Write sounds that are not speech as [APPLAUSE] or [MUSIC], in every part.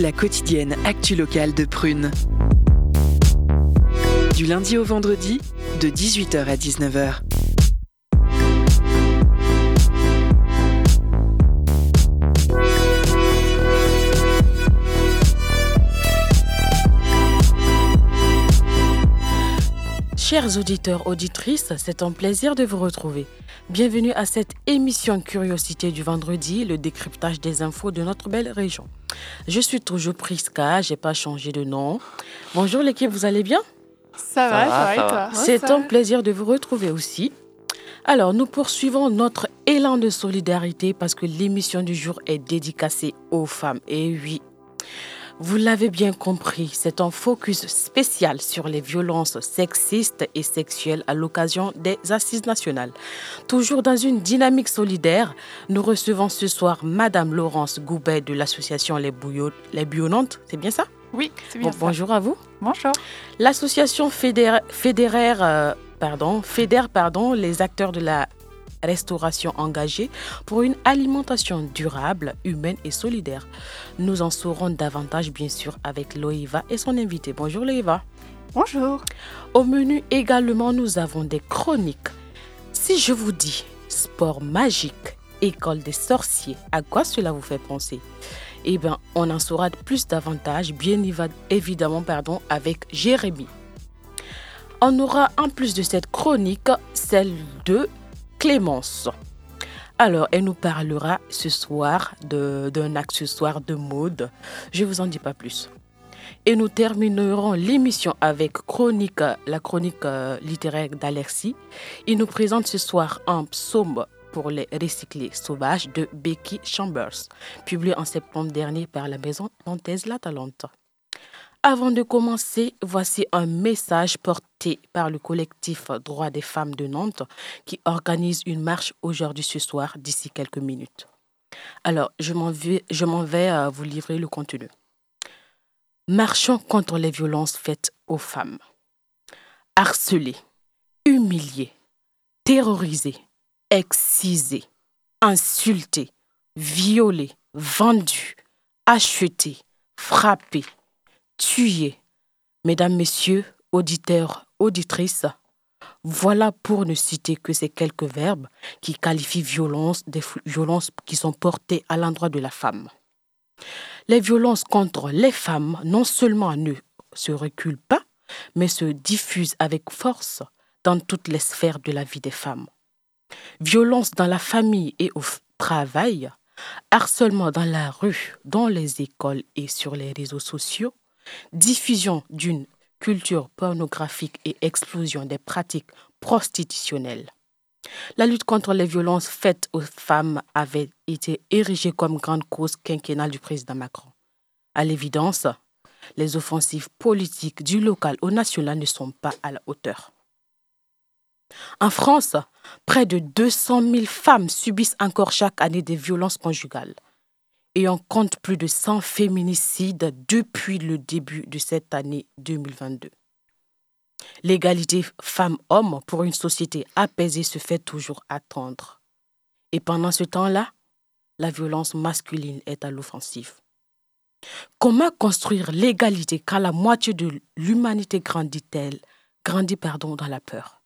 La quotidienne actu locale de Prune. Du lundi au vendredi, de 18h à 19h. Chers auditeurs, auditrices, c'est un plaisir de vous retrouver. Bienvenue à cette émission Curiosité du vendredi, le décryptage des infos de notre belle région. Je suis toujours Priska, j'ai pas changé de nom. Bonjour l'équipe, vous allez bien? Ça, va, ça va, et toi? C'est un plaisir de vous retrouver aussi. Alors, nous poursuivons notre élan de solidarité parce que l'émission du jour est dédicacée aux femmes. Et oui, vous l'avez bien compris, c'est un focus spécial sur les violences sexistes et sexuelles à l'occasion des assises nationales. Toujours dans une dynamique solidaire, nous recevons ce soir Madame Laurence Goubet de l'association Les, Bouillot les Bouillonnantes. C'est bien ça? Oui, c'est bien ça. Bonjour à vous. Bonjour. L'association fédère, fédère, euh, pardon, fédère pardon, les acteurs de la restauration engagée pour une alimentation durable, humaine et solidaire. Nous en saurons davantage bien sûr avec Loïva et son invité. Bonjour Loïva. Bonjour. Au menu également, nous avons des chroniques. Si je vous dis sport magique, école des sorciers, à quoi cela vous fait penser? Eh bien, on en saura plus davantage, bien évidemment, pardon, avec Jérémy. On aura en plus de cette chronique celle de Clémence. Alors, elle nous parlera ce soir d'un accessoire de mode. Je vous en dis pas plus. Et nous terminerons l'émission avec chronique, la chronique euh, littéraire d'Alexis. Il nous présente ce soir un psaume pour les recyclés sauvages de Becky Chambers, publié en septembre dernier par la maison nantaise La Talente. Avant de commencer, voici un message porté par le collectif Droits des femmes de Nantes qui organise une marche aujourd'hui ce soir d'ici quelques minutes. Alors, je m'en vais, vais euh, vous livrer le contenu. Marchons contre les violences faites aux femmes. Harcelées, humiliées, terrorisées, excisées, insultées, violées, vendues, achetées, frappées, tuer. Mesdames, Messieurs, auditeurs, auditrices, voilà pour ne citer que ces quelques verbes qui qualifient violence, des violences qui sont portées à l'endroit de la femme. Les violences contre les femmes non seulement ne se reculent pas, mais se diffusent avec force dans toutes les sphères de la vie des femmes. Violence dans la famille et au travail, harcèlement dans la rue, dans les écoles et sur les réseaux sociaux, diffusion d'une culture pornographique et explosion des pratiques prostitutionnelles. La lutte contre les violences faites aux femmes avait été érigée comme grande cause quinquennale du président Macron. À l'évidence, les offensives politiques du local au national ne sont pas à la hauteur. En France, près de 200 000 femmes subissent encore chaque année des violences conjugales et on compte plus de 100 féminicides depuis le début de cette année 2022. L'égalité femmes-hommes pour une société apaisée se fait toujours attendre. Et pendant ce temps-là, la violence masculine est à l'offensive. Comment construire l'égalité quand la moitié de l'humanité grandit-elle, grandit pardon, dans la peur?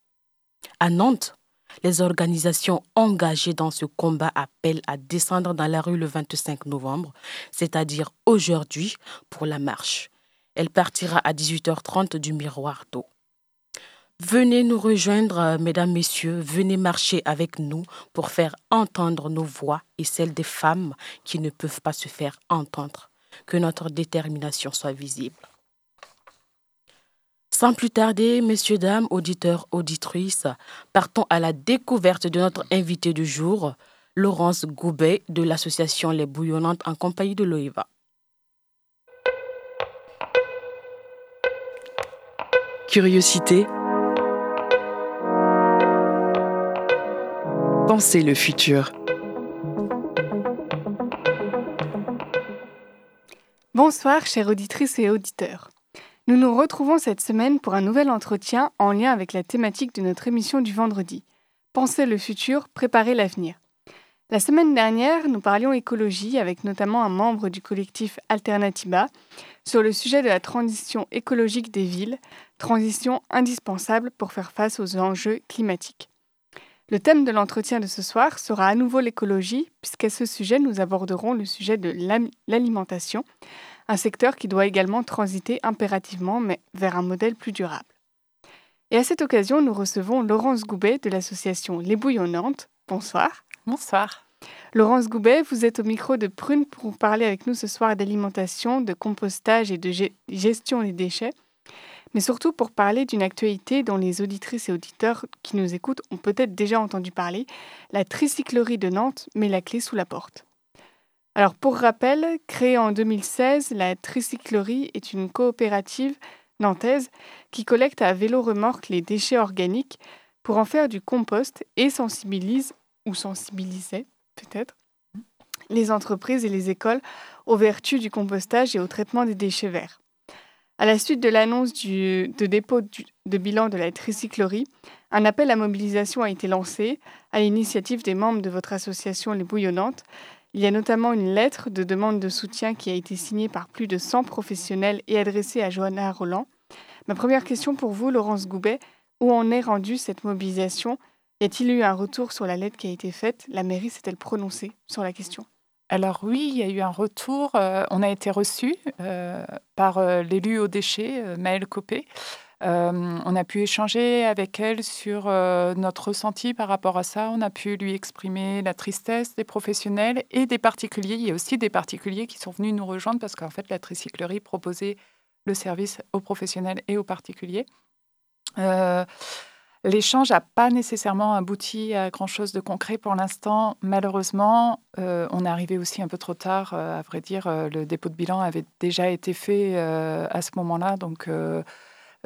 À Nantes, les organisations engagées dans ce combat appellent à descendre dans la rue le 25 novembre, c'est-à-dire aujourd'hui, pour la marche. Elle partira à 18h30 du miroir d'eau. Venez nous rejoindre, euh, mesdames, messieurs, venez marcher avec nous pour faire entendre nos voix et celles des femmes qui ne peuvent pas se faire entendre. Que notre détermination soit visible. Sans plus tarder, messieurs, dames, auditeurs, auditrices, partons à la découverte de notre invité du jour, Laurence Goubet de l'association Les Bouillonnantes en compagnie de Loïva. Curiosité. Pensez le futur. Bonsoir, chères auditrices et auditeurs. Nous nous retrouvons cette semaine pour un nouvel entretien en lien avec la thématique de notre émission du vendredi. Penser le futur, préparer l'avenir. La semaine dernière, nous parlions écologie avec notamment un membre du collectif Alternatiba sur le sujet de la transition écologique des villes, transition indispensable pour faire face aux enjeux climatiques. Le thème de l'entretien de ce soir sera à nouveau l'écologie, puisqu'à ce sujet, nous aborderons le sujet de l'alimentation, un secteur qui doit également transiter impérativement mais vers un modèle plus durable. Et à cette occasion, nous recevons Laurence Goubet de l'association Les Bouillonnantes. Bonsoir. Bonsoir. Laurence Goubet, vous êtes au micro de Prune pour parler avec nous ce soir d'alimentation, de compostage et de gestion des déchets, mais surtout pour parler d'une actualité dont les auditrices et auditeurs qui nous écoutent ont peut-être déjà entendu parler, la tricyclerie de Nantes met la clé sous la porte. Alors pour rappel, créée en 2016, la tricyclerie est une coopérative nantaise qui collecte à vélo remorque les déchets organiques pour en faire du compost et sensibilise ou sensibilisait peut-être les entreprises et les écoles aux vertus du compostage et au traitement des déchets verts. À la suite de l'annonce de dépôt de bilan de la tricyclerie, un appel à mobilisation a été lancé à l'initiative des membres de votre association Les Bouillonnantes. Il y a notamment une lettre de demande de soutien qui a été signée par plus de 100 professionnels et adressée à Johanna Roland. Ma première question pour vous, Laurence Goubet, où en est rendue cette mobilisation? Y a-t-il eu un retour sur la lettre qui a été faite? La mairie s'est-elle prononcée sur la question? Alors oui, il y a eu un retour. Euh, on a été reçu euh, par euh, l'élu aux déchets, Maëlle Copé. on a pu échanger avec elle sur notre ressenti par rapport à ça. On a pu lui exprimer la tristesse des professionnels et des particuliers. Il y a aussi des particuliers qui sont venus nous rejoindre parce qu'en fait, la tricyclerie proposait le service aux professionnels et aux particuliers. L'échange n'a pas nécessairement abouti à grand-chose de concret pour l'instant. Malheureusement, euh, on est arrivé aussi un peu trop tard. Euh, à vrai dire, euh, le dépôt de bilan avait déjà été fait à ce moment-là. Donc,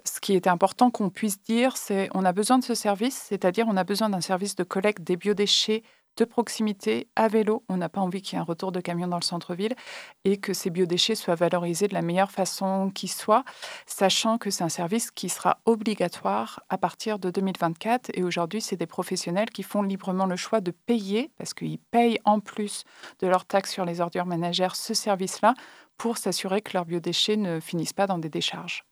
ce qui était important qu'on puisse dire, c'est on a besoin de ce service, c'est-à-dire on a besoin d'un service de collecte des biodéchets de proximité à vélo. On n'a pas envie qu'il y ait un retour de camion dans le centre-ville et que ces biodéchets soient valorisés de la meilleure façon qui soit, sachant que c'est un service qui sera obligatoire à partir de 2024. Et aujourd'hui, c'est des professionnels qui font librement le choix de payer, parce qu'ils payent en plus de leur taxe sur les ordures ménagères, ce service-là pour s'assurer que leurs biodéchets ne finissent pas dans des décharges.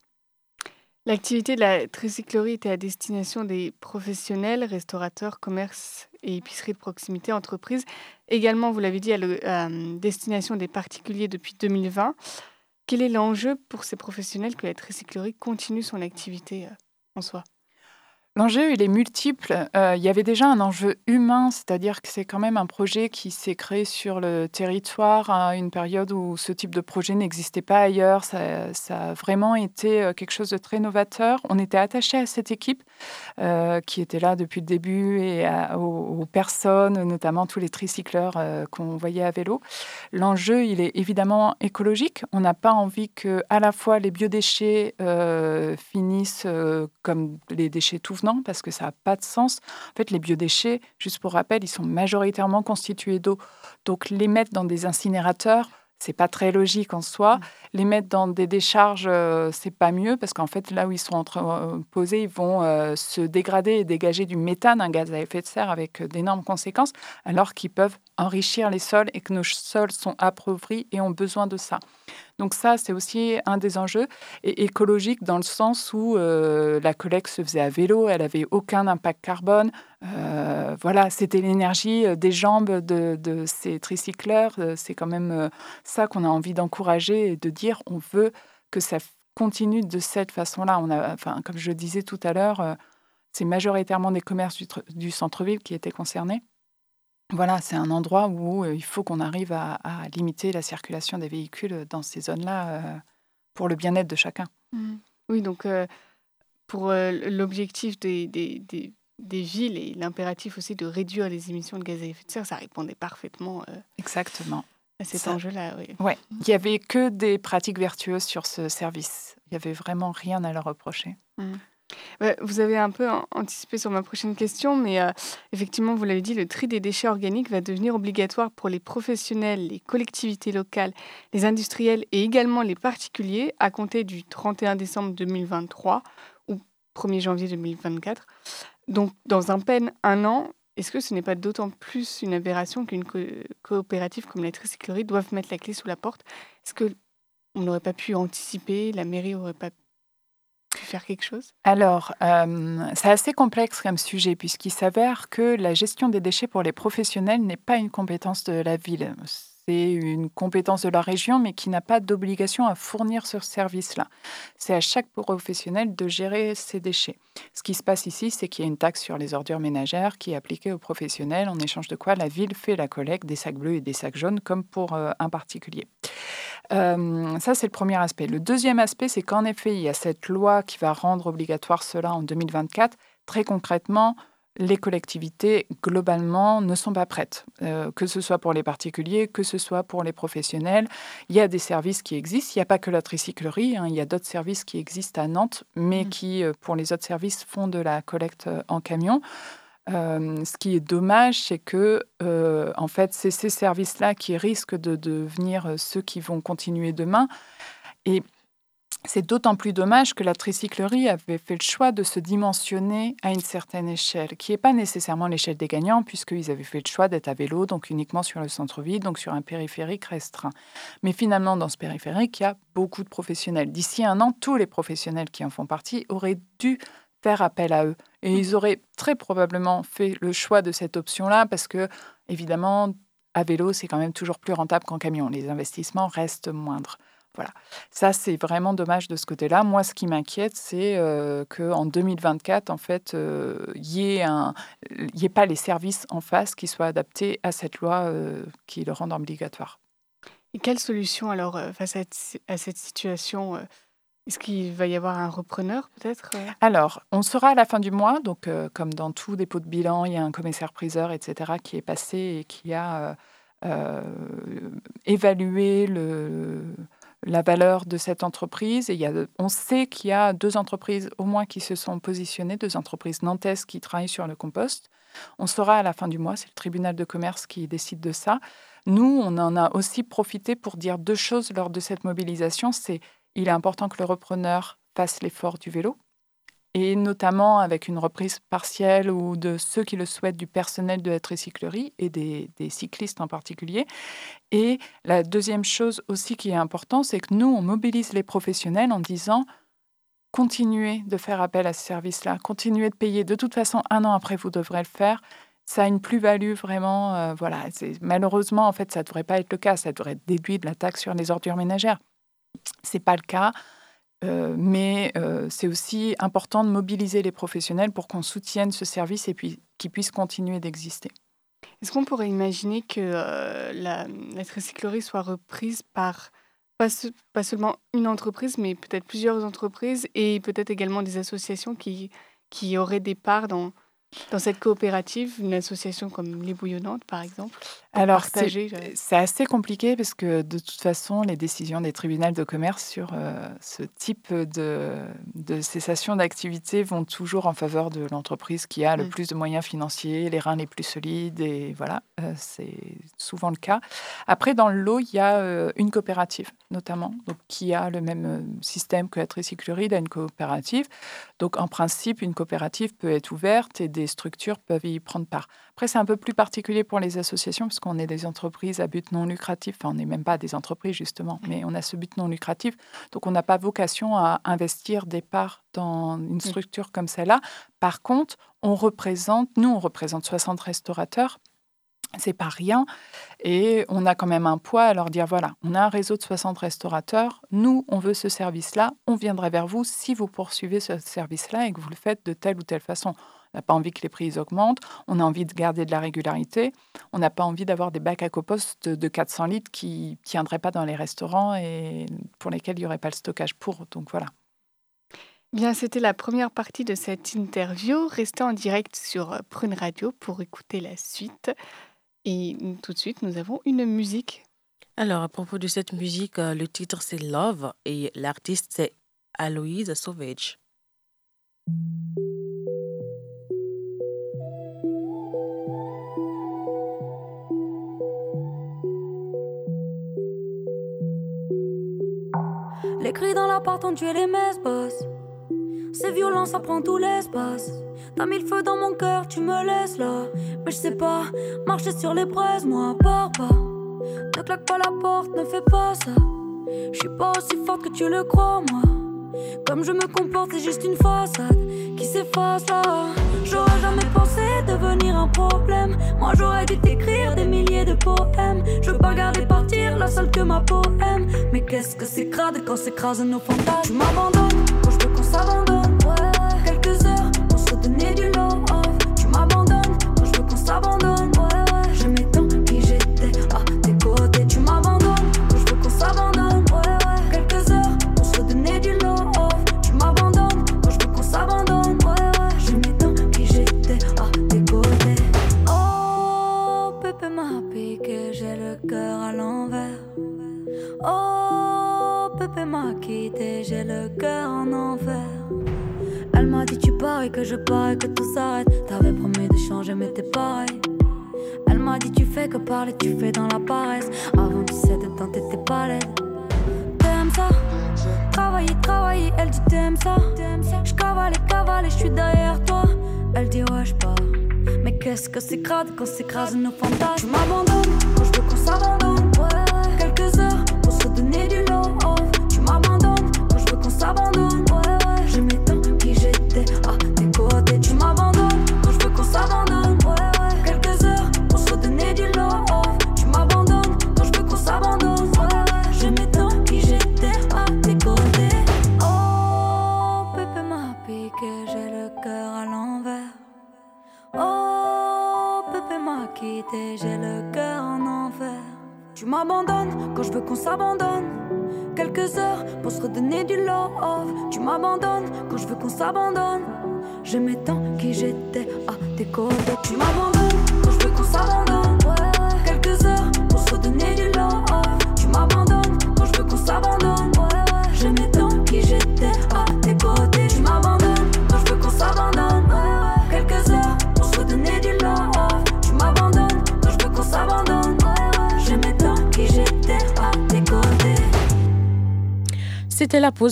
L'activité de la tricyclerie était à destination des professionnels, restaurateurs, commerces et épiceries de proximité, entreprises. Également, vous l'avez dit, à, destination des particuliers depuis 2020. Quel est l'enjeu pour ces professionnels que la tricyclerie continue son activité euh, en soi? L'enjeu, il est multiple. Euh, il y avait déjà un enjeu humain, c'est-à-dire que c'est quand même un projet qui s'est créé sur le territoire à une période où ce type de projet n'existait pas ailleurs. Ça, a vraiment été euh, quelque chose de très novateur. On était attaché à cette équipe euh, qui était là depuis le début et aux, personnes, notamment tous les tricycleurs qu'on voyait à vélo. L'enjeu, il est évidemment écologique. On n'a pas envie que à la fois les biodéchets finissent comme les déchets tout parce que ça n'a pas de sens. En fait, les biodéchets, juste pour rappel, ils sont majoritairement constitués d'eau. Donc, les mettre dans des incinérateurs, c'est pas très logique en soi. Mm. Les mettre dans des décharges, euh, c'est pas mieux parce qu'en fait, là où ils sont euh, posés, ils vont euh, se dégrader et dégager du méthane, un gaz à effet de serre avec d'énormes conséquences, alors qu'ils peuvent enrichir les sols et que nos sols sont appauvris et ont besoin de ça. Donc ça, c'est aussi un des enjeux et écologique dans le sens où euh, la collecte se faisait à vélo, elle avait aucun impact carbone. Euh, voilà, c'était l'énergie euh, des jambes de, ces tricycleurs. C'est quand même ça qu'on a envie d'encourager et de dire on veut que ça continue de cette façon-là. Enfin, comme je le disais tout à l'heure, c'est majoritairement des commerces du centre-ville qui étaient concernés. Voilà, c'est un endroit où il faut qu'on arrive à, limiter la circulation des véhicules dans ces zones-là pour le bien-être de chacun. Mmh. Oui, donc pour l'objectif des, des, des, villes et l'impératif aussi de réduire les émissions de gaz à effet de serre, ça répondait parfaitement Exactement. à cet enjeu-là. Oui. Ouais. Il n'y avait que des pratiques vertueuses sur ce service. Il n'y avait vraiment rien à leur reprocher. Mmh. Vous avez un peu anticipé sur ma prochaine question, mais euh, effectivement, vous l'avez dit, le tri des déchets organiques va devenir obligatoire pour les professionnels, les collectivités locales, les industriels et également les particuliers à compter du 31 décembre 2023 ou 1er janvier 2024. Donc, dans un peine un an, est-ce que ce n'est pas d'autant plus une aberration qu'une coopérative comme la tricyclerie doive mettre la clé sous la porte? Est-ce que on n'aurait pas pu anticiper La mairie n'aurait pas pu Alors, euh, c'est assez complexe comme sujet, puisqu'il s'avère que la gestion des déchets pour les professionnels n'est pas une compétence de la ville c'est une compétence de la région, mais qui n'a pas d'obligation à fournir ce service-là. C'est à chaque professionnel de gérer ses déchets. Ce qui se passe ici, c'est qu'il y a une taxe sur les ordures ménagères qui est appliquée aux professionnels, en échange de quoi la ville fait la collecte des sacs bleus et des sacs jaunes, comme pour euh, un particulier. Euh, ça, c'est le premier aspect. Le deuxième aspect, c'est qu'en effet, il y a cette loi qui va rendre obligatoire cela en 2024. Très concrètement, les collectivités, globalement, ne sont pas prêtes, euh, que ce soit pour les particuliers, que ce soit pour les professionnels. Il y a des services qui existent, il n'y a pas que la tricyclerie, hein. il y a d'autres services qui existent à Nantes, mais mmh. qui, euh, pour les autres services, font de la collecte en camion. Ce qui est dommage, c'est que, en fait, c'est ces services-là qui risquent de devenir ceux qui vont continuer demain. Et c'est d'autant plus dommage que la tricyclerie avait fait le choix de se dimensionner à une certaine échelle, qui n'est pas nécessairement l'échelle des gagnants, puisqu'ils avaient fait le choix d'être à vélo, donc uniquement sur le centre-ville, donc sur un périphérique restreint. Mais finalement, dans ce périphérique, il y a beaucoup de professionnels. D'ici un an, tous les professionnels qui en font partie auraient dû faire appel à eux. Et ils auraient très probablement fait le choix de cette option-là, parce que, évidemment, à vélo, c'est quand même toujours plus rentable qu'en camion. Les investissements restent moindres. Voilà. Ça, c'est vraiment dommage de ce côté-là. Moi, ce qui m'inquiète, c'est euh, qu'en 2024, en fait, il euh, n'y ait, pas les services en face qui soient adaptés à cette loi euh, qui le rendent obligatoire. Et quelle solution, alors, face à, cette situation Est-ce qu'il va y avoir un repreneur, peut-être Alors, on sera à la fin du mois. Donc, comme dans tout dépôt de bilan, il y a un commissaire-priseur, etc., qui est passé et qui a évalué le la valeur de cette entreprise. Et on sait qu'il y a deux entreprises au moins qui se sont positionnées, deux entreprises nantaises qui travaillent sur le compost. On saura à la fin du mois, c'est le tribunal de commerce qui décide de ça. Nous, on en a aussi profité pour dire deux choses lors de cette mobilisation. C'est il est important que le repreneur fasse l'effort du vélo, et notamment avec une reprise partielle ou de ceux qui le souhaitent du personnel de la tricyclerie et des, cyclistes en particulier. Et la deuxième chose aussi qui est importante, c'est que nous, on mobilise les professionnels en disant continuez de faire appel à ce service-là, continuez de payer. De toute façon, un an après, vous devrez le faire. Ça a une plus-value vraiment. Euh, voilà, malheureusement, en fait, ça devrait pas être le cas. Ça devrait être déduit de la taxe sur les ordures ménagères. C'est pas le cas. Euh, mais euh, c'est aussi important de mobiliser les professionnels pour qu'on soutienne ce service et puis qu'il puisse continuer d'exister. Est-ce qu'on pourrait imaginer que euh, la, tricyclerie soit reprise par pas, pas, seulement une entreprise, mais peut-être plusieurs entreprises et peut-être également des associations qui, qui auraient des parts dans, dans cette coopérative, une association comme Les Bouillonnantes, par exemple? Alors, c'est assez compliqué parce que de toute façon, les décisions des tribunaux de commerce sur euh, ce type de, de cessation d'activité vont toujours en faveur de l'entreprise qui a le mm. plus de moyens financiers, les reins les plus solides, et voilà, euh, c'est souvent le cas. Après, dans le lot, il y a euh, une coopérative, notamment, donc, qui a le même système que la tricyclerie, a une coopérative. Donc, en principe, une coopérative peut être ouverte et des structures peuvent y prendre part. Après, c'est un peu plus particulier pour les associations, parce qu'on est des entreprises à but non lucratif. Enfin, on n'est même pas des entreprises, justement, mais on a ce but non lucratif. Donc, on n'a pas vocation à investir des parts dans une structure comme celle-là. Par contre, on représente, nous, on représente 60 restaurateurs c'est pas rien. Et on a quand même un poids à leur dire voilà, on a un réseau de 60 restaurateurs, nous, on veut ce service-là, on viendra vers vous si vous poursuivez ce service-là et que vous le faites de telle ou telle façon. On n'a pas envie que les prix augmentent, on a envie de garder de la régularité, on n'a pas envie d'avoir des bacs à compost de 400 litres qui ne tiendraient pas dans les restaurants et pour lesquels il n'y aurait pas le stockage pour. Donc voilà. Bien, c'était la première partie de cette interview. Restez en direct sur Prune Radio pour écouter la suite. Et tout de suite, nous avons une musique. Alors, à propos de cette musique, euh, le titre c'est Love et l'artiste c'est Aloïse Sauvage. Cris dans la porte ont tué les messes, boss. C'est violent, ça prend tout l'espace. T'as mis le feu dans mon cœur, tu me laisses là. Mais je sais pas, marcher sur les braises, moi, pars pas. Ne claque pas la porte, ne fais pas ça. Je suis pas aussi forte que tu le crois, moi. Comme je me comporte, c'est juste une façade qui s'efface là. J'aurais jamais pensé devenir un problème. Moi j'aurais dû t'écrire des milliers de poèmes. Je veux pas regarder partir la seule que ma poème. Mais qu'est-ce que c'est crade quand s'écrasent nos fantasmes? Je veux j'ai le cœur en enfer. Elle m'a dit tu pars et que je pars et que tout s'arrête. T'avais promis de changer mais t'es pareil. Elle m'a dit tu fais que parler, tu fais dans la paresse. Avant 17 ans t'étais pas laide. T'aimes ça? Travailler, travailler, elle dit t'aimes ça. Je cavale et cavale et je suis derrière toi. Elle dit ouais je pars. Mais qu'est-ce que c'est crade quand s'écrasent nos fantasmes. Tu m'abandonnes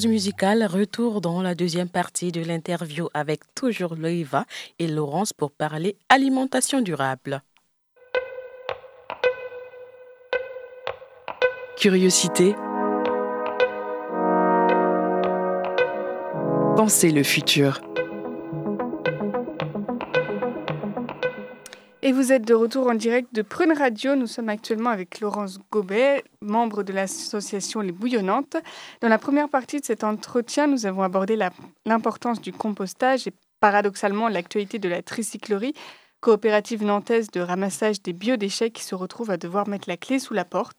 musicale. Retour dans la deuxième partie de l'interview avec toujours Loïva et Laurence pour parler alimentation durable. Curiosité. Pensez le futur. Et vous êtes de retour en direct de Prune Radio. Nous sommes actuellement avec Laurence Gobet, membre de l'association Les Bouillonnantes. Dans la première partie de cet entretien, nous avons abordé l'importance du compostage et paradoxalement l'actualité de la tricyclerie, coopérative nantaise de ramassage des biodéchets qui se retrouve à devoir mettre la clé sous la porte.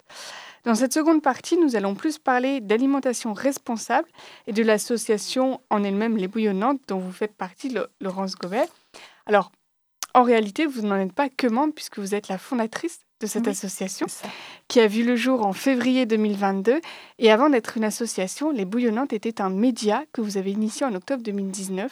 Dans cette seconde partie, nous allons plus parler d'alimentation responsable et de l'association en elle-même Les Bouillonnantes dont vous faites partie, Laurence Gobet. Alors, en réalité, vous n'en êtes pas que membre puisque vous êtes la fondatrice de cette association qui a vu le jour en février 2022. Et avant d'être une association, Les Bouillonnantes était un média que vous avez initié en octobre 2019.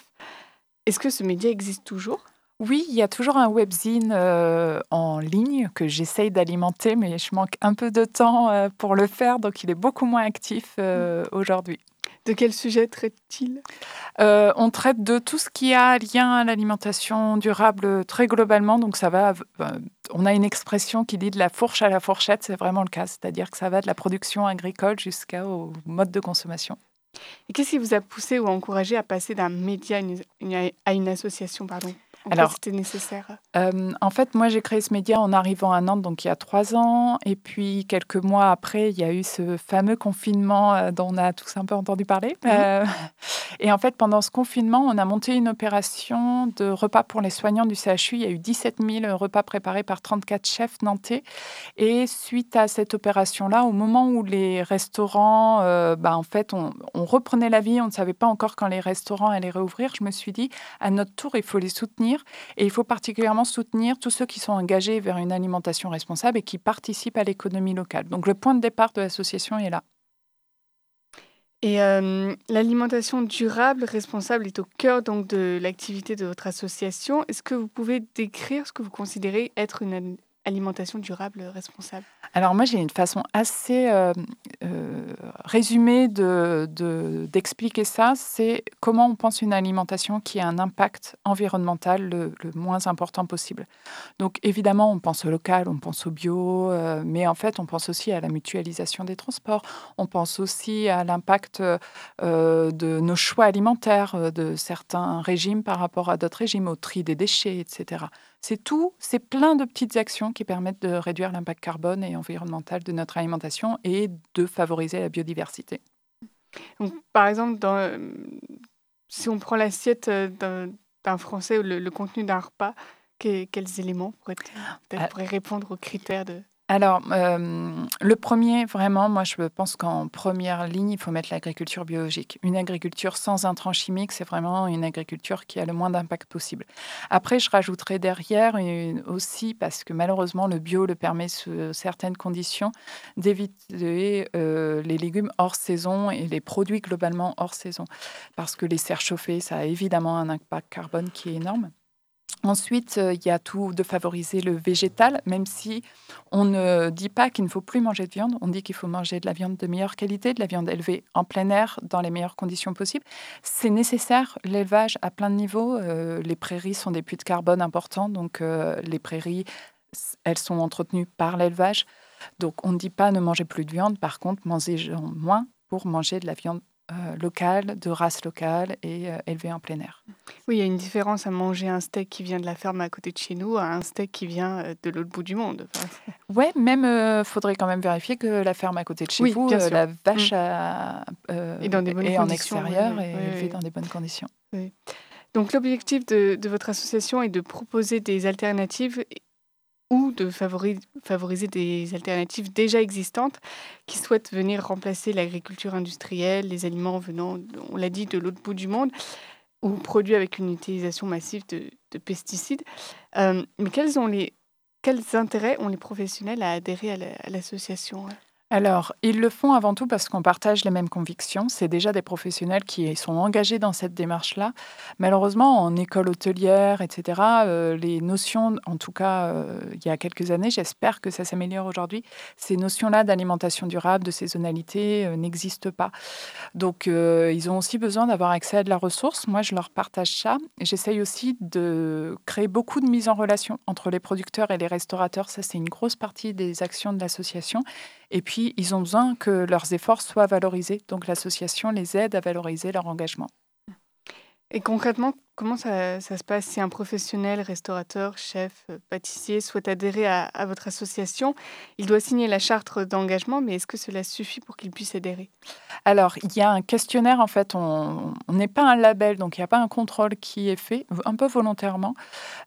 Est-ce que ce média existe toujours? Oui, il y a toujours un webzine euh, en ligne que j'essaye d'alimenter, mais je manque un peu de temps euh, pour le faire, donc il est beaucoup moins actif euh, aujourd'hui. De quel sujet traite-t-il? Euh, On traite de tout ce qui a lien à l'alimentation durable très globalement. Donc ça va. Euh, on a une expression qui dit de la fourche à la fourchette, c'est vraiment le cas. C'est-à-dire que ça va de la production agricole jusqu'au mode de consommation. Et qu'est-ce qui vous a poussé ou encouragé à passer d'un média à une association pardon? Alors, c'était nécessaire euh, En fait, moi, j'ai créé ce média en arrivant à Nantes, donc il y a trois ans. Et puis, quelques mois après, il y a eu ce fameux confinement euh, dont on a tous un peu entendu parler. Mhm. Euh, [LAUGHS] et en fait, pendant ce confinement, on a monté une opération de repas pour les soignants du CHU. Il y a eu 17 000 repas préparés par 34 chefs nantais. Et suite à cette opération-là, au moment où les restaurants, bah, en fait, on, on reprenait la vie, on ne savait pas encore quand les restaurants allaient réouvrir, je me suis dit, à notre tour, il faut les soutenir et il faut particulièrement soutenir tous ceux qui sont engagés vers une alimentation responsable et qui participent à l'économie locale. Donc le point de départ de l'association est là. Et euh, l'alimentation durable, responsable, est au cœur donc de l'activité de votre association. Est-ce que vous pouvez décrire ce que vous considérez être une, alimentation durable responsable? Alors moi, j'ai une façon assez euh, euh, résumée de, d'expliquer ça. C'est comment on pense une alimentation qui a un impact environnemental le, moins important possible. Donc évidemment, on pense au local, on pense au bio, euh, mais en fait, on pense aussi à la mutualisation des transports. On pense aussi à l'impact de nos choix alimentaires, de certains régimes par rapport à d'autres régimes, au tri des déchets, etc. C'est tout, c'est plein de petites actions qui permettent de réduire l'impact carbone et environnemental de notre alimentation et de favoriser la biodiversité. par exemple, si on prend l'assiette euh, d'un Français ou le, contenu d'un repas, quels éléments pourraient, ah. pourraient répondre aux critères de... Alors, euh, le premier, vraiment, moi, je pense qu'en première ligne, il faut mettre l'agriculture biologique. Une agriculture sans intrants chimiques, c'est vraiment une agriculture qui a le moins d'impact possible. Après, je rajouterai derrière aussi, parce que malheureusement, le bio le permet sous certaines conditions, d'éviter euh, les légumes hors saison et les produits globalement hors saison. Parce que les serres chauffées, ça a évidemment un impact carbone qui est énorme. Ensuite, euh, il y a tout de favoriser le végétal, même si on ne dit pas qu'il ne faut plus manger de viande, on dit qu'il faut manger de la viande de meilleure qualité, de la viande élevée en plein air, dans les meilleures conditions possibles. C'est nécessaire, l'élevage à plein de niveaux. Euh, les prairies sont des puits de carbone importants, donc euh, les prairies, elles sont entretenues par l'élevage. Donc on ne dit pas ne manger plus de viande, par contre, manger moins pour manger de la viande euh, locale, de race locale et euh, élevée en plein air. Oui, il y a une différence à manger un steak qui vient de la ferme à côté de chez nous à un steak qui vient euh, de l'autre bout du monde. Oui, même il faudrait quand même vérifier que la ferme à côté de chez vous, la vache mm. est, dans des bonnes en extérieur et élevée dans des bonnes conditions. Donc l'objectif de, de, votre association est de proposer des alternatives ou de favoriser des alternatives déjà existantes qui souhaitent venir remplacer l'agriculture industrielle, les aliments venant, on l'a dit, de l'autre bout du monde, ou produits avec une utilisation massive de, pesticides. Euh, mais quels, ont les, quels intérêts ont les professionnels à adhérer à l'association alors, ils le font avant tout parce qu'on partage les mêmes convictions. C'est déjà des professionnels qui sont engagés dans cette démarche-là. Malheureusement, en école hôtelière, etc., euh, les notions, en tout cas euh, il y a quelques années, j'espère que ça s'améliore aujourd'hui, ces notions-là d'alimentation durable, de saisonnalité euh, n'existent pas. Donc, ils ont aussi besoin d'avoir accès à de la ressource. Moi, je leur partage ça. J'essaye aussi de créer beaucoup de mise en relation entre les producteurs et les restaurateurs. Ça, c'est une grosse partie des actions de l'association. Et puis, ils ont besoin que leurs efforts soient valorisés. Donc, l'association les aide à valoriser leur engagement. Et concrètement, comment ça, se passe si un professionnel, restaurateur, chef, pâtissier souhaite adhérer à, votre association? Il doit signer la charte d'engagement, mais est-ce que cela suffit pour qu'il puisse adhérer? Alors, il y a un questionnaire, en fait, on n'est pas un label, donc il n'y a pas un contrôle qui est fait, un peu volontairement.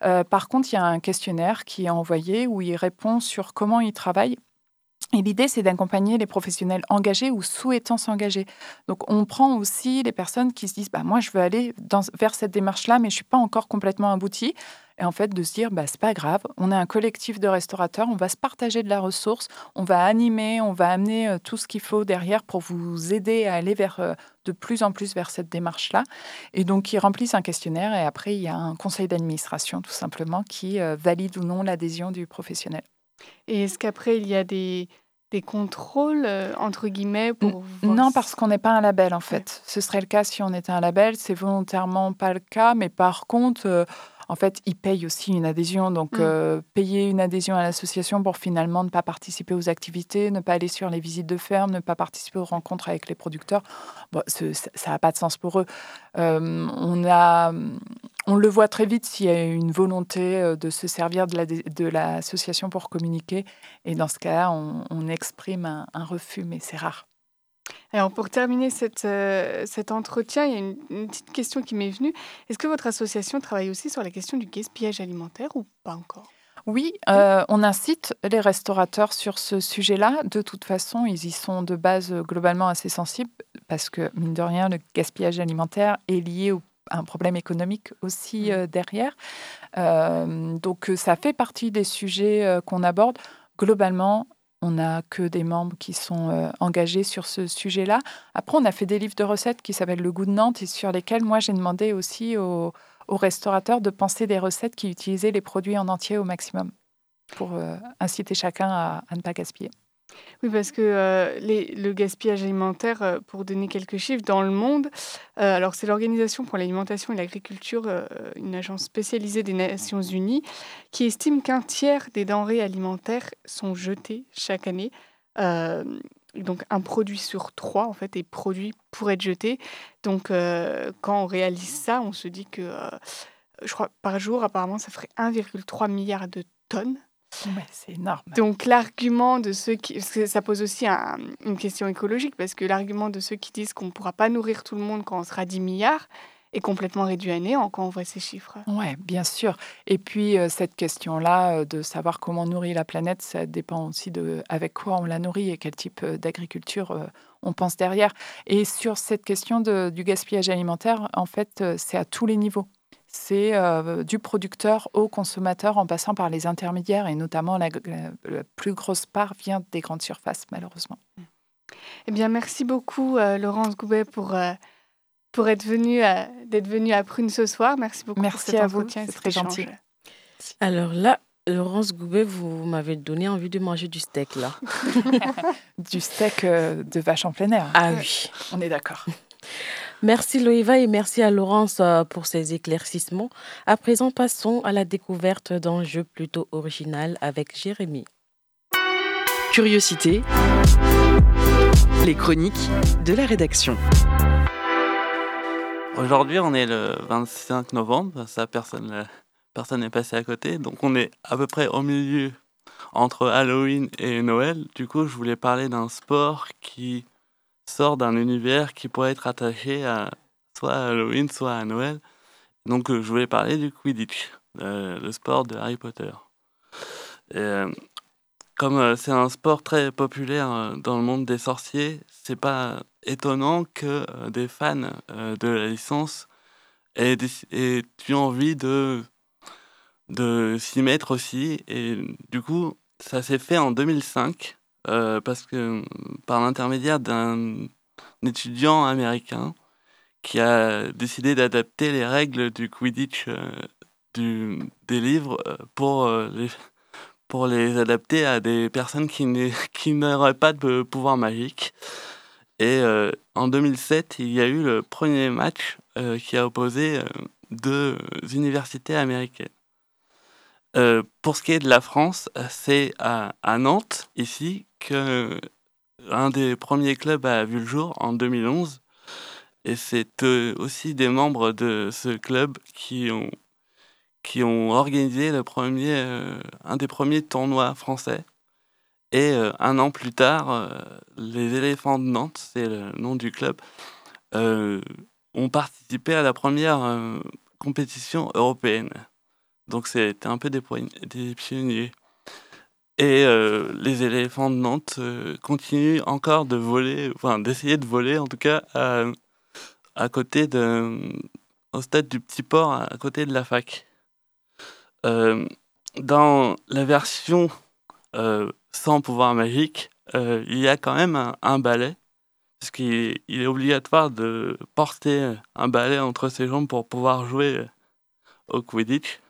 Euh, par contre, il y a un questionnaire qui est envoyé où il répond sur comment il travaille et l'idée, c'est d'accompagner les professionnels engagés ou souhaitant s'engager. Donc, on prend aussi les personnes qui se disent bah, Moi, je veux aller vers cette démarche-là, mais je ne suis pas encore complètement abouti. Et en fait, de se dire bah, C'est pas grave, on est un collectif de restaurateurs, on va se partager de la ressource, on va animer, on va amener euh, tout ce qu'il faut derrière pour vous aider à aller vers, euh, de plus en plus vers cette démarche-là. Et donc, ils remplissent un questionnaire et après, il y a un conseil d'administration, tout simplement, qui euh, valide ou non l'adhésion du professionnel. Et est-ce qu'après, il y a des des contrôles, euh, entre guillemets, pour... Non, parce qu'on n'est pas un label, en fait. Ce serait le cas si on était un label. C'est volontairement pas le cas, mais par contre... Euh, en fait, ils payent aussi une adhésion. Donc, mm. euh, payer une adhésion à l'association pour finalement ne pas participer aux activités, ne pas aller sur les visites de ferme, ne pas participer aux rencontres avec les producteurs, bon, ça n'a pas de sens pour eux. on a on le voit très vite s'il y a une volonté euh, de se servir de l'association pour communiquer. Et dans ce cas-là, on, exprime un, refus, mais c'est rare. Alors pour terminer euh, cet entretien, il y a une, petite question qui m'est venue. Est-ce que votre association travaille aussi sur la question du gaspillage alimentaire ou pas encore? Oui, euh, on incite les restaurateurs sur ce sujet-là. De toute façon, ils y sont de base globalement assez sensibles parce que, mine de rien, le gaspillage alimentaire est lié au un problème économique aussi mmh. euh, derrière. Euh, donc euh, ça fait partie des sujets qu'on aborde. Globalement, on n'a que des membres qui sont engagés sur ce sujet-là. Après, on a fait des livres de recettes qui s'appellent Le goût de Nantes et sur lesquels moi j'ai demandé aussi aux, aux, restaurateurs de penser des recettes qui utilisaient les produits en entier au maximum. pour inciter chacun à, ne pas gaspiller. Oui, parce que le gaspillage alimentaire, pour donner quelques chiffres, dans le monde, alors c'est l'Organisation pour l'alimentation et l'agriculture, une agence spécialisée des Nations Unies, qui estime qu'un tiers des denrées alimentaires sont jetées chaque année. donc un produit sur trois, en fait, est produit pour être jeté. Donc quand on réalise ça, on se dit que, je crois, par jour, apparemment, ça ferait 1,3 milliard de tonnes c'est énorme. Donc l'argument de ceux qui... Parce que ça pose aussi une question écologique, parce que l'argument de ceux qui disent qu'on ne pourra pas nourrir tout le monde quand on sera 10 milliards est complètement réduit à néant quand on voit ces chiffres. Oui, bien sûr. Et puis euh, cette question-là euh, de savoir comment nourrir la planète, ça dépend aussi de avec quoi on la nourrit et quel type euh, d'agriculture on pense derrière. Et sur cette question de, du gaspillage alimentaire, en fait, c'est à tous les niveaux c'est euh, du producteur au consommateur en passant par les intermédiaires et notamment la, plus grosse part vient des grandes surfaces malheureusement. Eh bien, merci beaucoup euh, Laurence Goubet pour, euh, pour être venue d'être venue à Prune ce soir. Merci beaucoup merci pour cet à vous, c'est très gentil. Alors là, Laurence Goubet, vous m'avez donné envie de manger du steak là. [LAUGHS] du steak de vache en plein air. Ah oui, on est d'accord. Merci Loïva et merci à Laurence euh, pour ces éclaircissements. À présent, passons à la découverte d'un jeu plutôt original avec Jérémy. Curiosité. Les chroniques de la rédaction. Aujourd'hui, on est le 25 novembre, ça personne personne n'est passé à côté, donc on est à peu près au milieu entre Halloween et Noël. Du coup, je voulais parler d'un sport qui sort d'un univers qui pourrait être attaché à soit à Halloween, soit à Noël. Donc euh, je voulais parler du Quidditch, euh, le sport de Harry Potter. Euh, comme c'est un sport très populaire dans le monde des sorciers, c'est pas étonnant que des fans de la licence aient, aient eu envie de, de s'y mettre aussi. Et du coup, ça s'est fait en 2005 euh, parce que par l'intermédiaire d'un étudiant américain qui a décidé d'adapter les règles du Quidditch euh, des livres euh, pour les adapter à des personnes qui [LAUGHS] n'auraient pas de pouvoir magique. Et en 2007, il y a eu le premier match qui a opposé deux universités américaines. Euh, pour ce qui est de la France, c'est à, Nantes, ici, que un des premiers clubs a vu le jour en 2011. Et c'est euh, aussi des membres de ce club qui ont, qui ont organisé le premier, euh, un des premiers tournois français. Et un an plus tard, les éléphants de Nantes, c'est le nom du club, ont participé à la première compétition européenne. Donc c'était un peu des, des pionniers. Et euh, les éléphants de Nantes euh, continuent encore de voler, enfin d'essayer de voler en tout cas à, à, côté de, au stade du Petit Port, à, côté de la fac. Euh, dans la version sans pouvoir magique, il y a quand même un, un balai, parce qu'il est obligatoire de porter un balai entre ses jambes pour pouvoir jouer au Quidditch.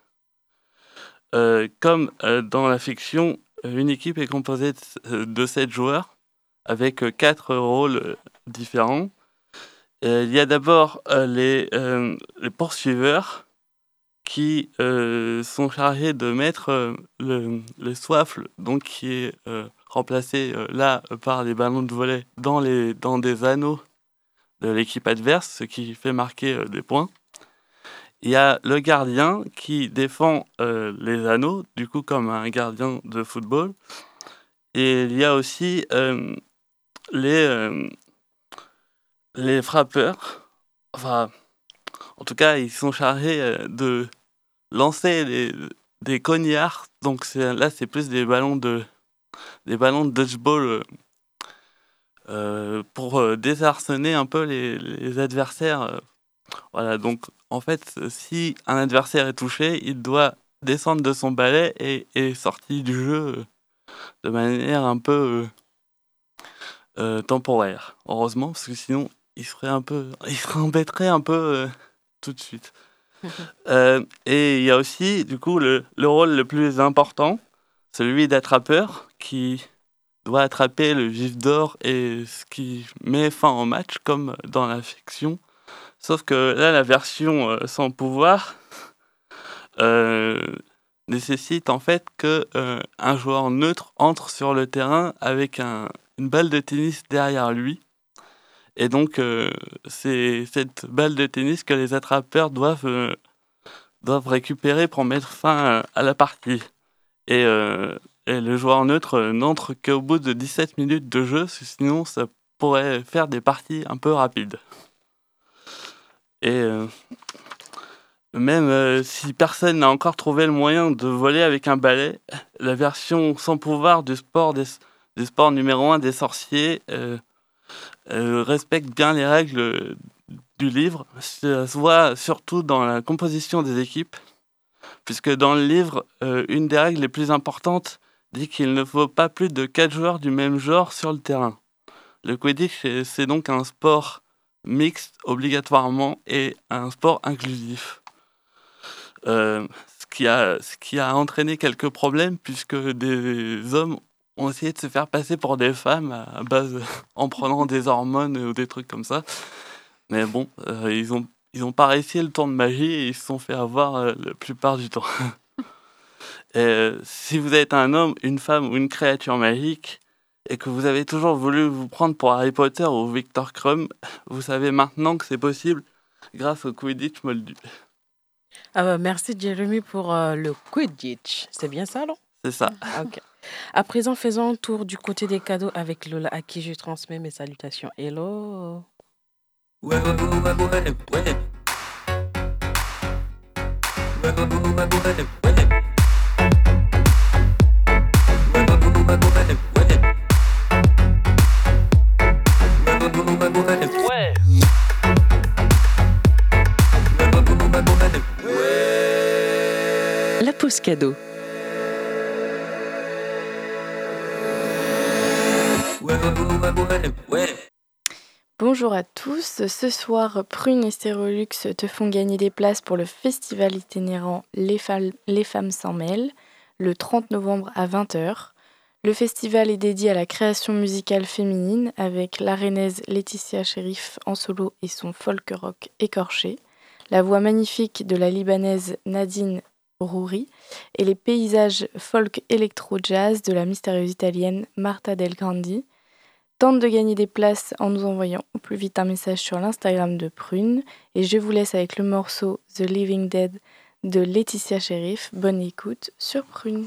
Euh, comme euh, dans la fiction, euh, une équipe est composée de, sept joueurs avec quatre rôles différents. il y a d'abord les, les, poursuiveurs qui sont chargés de mettre le, le, soifle, donc qui est remplacé là par les ballons de volet dans, les, dans des anneaux de l'équipe adverse, ce qui fait marquer des points. Il y a le gardien qui défend euh, les anneaux, du coup comme un gardien de football. Et il y a aussi euh, les, euh, les frappeurs. Enfin, en tout cas, ils sont chargés de lancer des cognards. Donc là, c'est plus des ballons de des ballons de dodgeball pour désarçonner un peu les, les adversaires. Voilà, donc en fait, si un adversaire est touché, il doit descendre de son balai et est sorti du jeu euh, de manière un peu euh, euh, temporaire. Heureusement, parce que sinon, il serait un peu, [LAUGHS] il serait embêterait un peu tout de suite. [LAUGHS] et il y a aussi, du coup, le, le, rôle le plus important, celui d'attrapeur qui doit attraper le vif d'or et ce qui met fin au match comme dans la fiction. Sauf que là, la version euh, sans pouvoir euh, nécessite en fait que euh, un joueur neutre entre sur le terrain avec un, une balle de tennis derrière lui. Et donc, c'est cette balle de tennis que les attrapeurs doivent, doivent récupérer pour mettre fin à la partie. Et et le joueur neutre n'entre qu'au bout de 17 minutes de jeu, sinon ça pourrait faire des parties un peu rapides. Et euh, même euh, si personne n'a encore trouvé le moyen de voler avec un balai, la version sans pouvoir du sport, du sport numéro 1 des sorciers euh, respecte bien les règles du livre. Ça se voit surtout dans la composition des équipes, puisque dans le livre, une des règles les plus importantes, dit qu'il ne faut pas plus de 4 joueurs du même genre sur le terrain. Le Quidditch, c'est donc un sport mixte obligatoirement et un sport inclusif. Euh, ce, qui a, ce qui a entraîné quelques problèmes puisque des hommes ont essayé de se faire passer pour des femmes à base [LAUGHS] en prenant des hormones ou des trucs comme ça. Mais bon, euh, ils n'ont ils ont pas réussi le tour de magie et ils se sont fait avoir euh, la plupart du temps. [LAUGHS] Si vous êtes un homme, une femme ou une créature magique et que vous avez toujours voulu vous prendre pour Harry Potter ou Victor Crumb, vous savez maintenant que c'est possible grâce au Quidditch Moldu. Ah bah merci Jérémy pour euh, le Quidditch. C'est bien ça, non? C'est ça. ok. À présent, faisons un tour du côté des cadeaux avec Lola, à qui je transmets mes salutations. Hello ouais, ouais, ouais, La pause cadeau. Bonjour à tous, ce soir Prune et Stérolux te font gagner des places pour le festival itinérant Les, Femmes s'en mêlent le 30 novembre à 20h. Le festival est dédié à la création musicale féminine avec l'arénaise Laetitia Sheriff en solo et son folk rock écorché, la voix magnifique de la libanaise Nadine Rouri et les paysages folk électro-jazz de la mystérieuse italienne Marta Del Grandi. Tente de gagner des places en nous envoyant au plus vite un message sur l'Instagram de Prune et je vous laisse avec le morceau The Living Dead de Laetitia Sheriff. Bonne écoute sur Prune.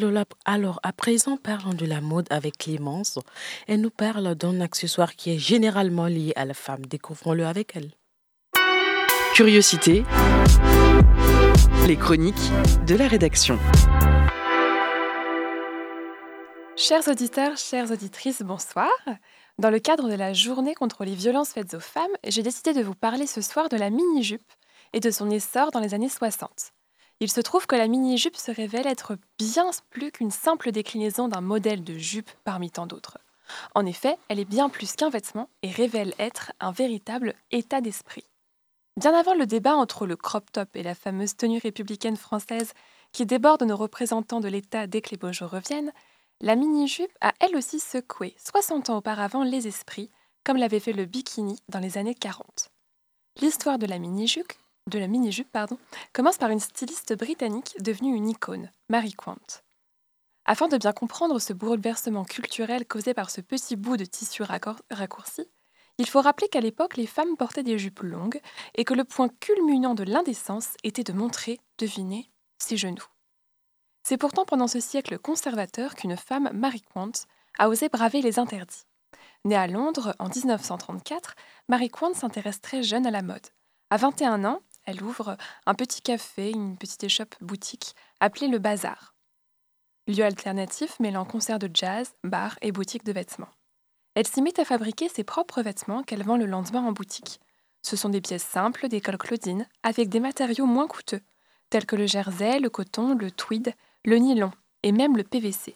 Lola. Alors, à présent, parlons de la mode avec Clémence. Elle nous parle d'un accessoire qui est généralement lié à la femme. Découvrons-le avec elle. Curiosité. Les chroniques de la rédaction. Chers auditeurs, chères auditrices, bonsoir. Dans le cadre de la journée contre les violences faites aux femmes, j'ai décidé de vous parler ce soir de la mini-jupe et de son essor dans les années 60. Il se trouve que la mini-jupe se révèle être bien plus qu'une simple déclinaison d'un modèle de jupe parmi tant d'autres. En effet, elle est bien plus qu'un vêtement et révèle être un véritable état d'esprit. Bien avant le débat entre le crop top et la fameuse tenue républicaine française qui déborde nos représentants de l'État dès que les beaux jours reviennent, la mini-jupe a elle aussi secoué 60 ans auparavant les esprits, comme l'avait fait le bikini dans les années 40. L'histoire de la mini-jupe de la mini-jupe, pardon, commence par une styliste britannique devenue une icône, Mary Quant. Afin de bien comprendre ce bouleversement culturel causé par ce petit bout de tissu raccourci, il faut rappeler qu'à l'époque, les femmes portaient des jupes longues et que le point culminant de l'indécence était de montrer, deviner, ses genoux. C'est pourtant pendant ce siècle conservateur qu'une femme, Mary Quant, a osé braver les interdits. Née à Londres en 1934, Mary Quant s'intéresse très jeune à la mode. À 21 ans, elle ouvre un petit café, une petite échoppe boutique appelée le Bazar. Lieu alternatif mêlant concert de jazz, bar et boutique de vêtements. Elle s'y met à fabriquer ses propres vêtements qu'elle vend le lendemain en boutique. Ce sont des pièces simples d'école Claudine, avec des matériaux moins coûteux, tels que le jersey, le coton, le tweed, le nylon et même le PVC.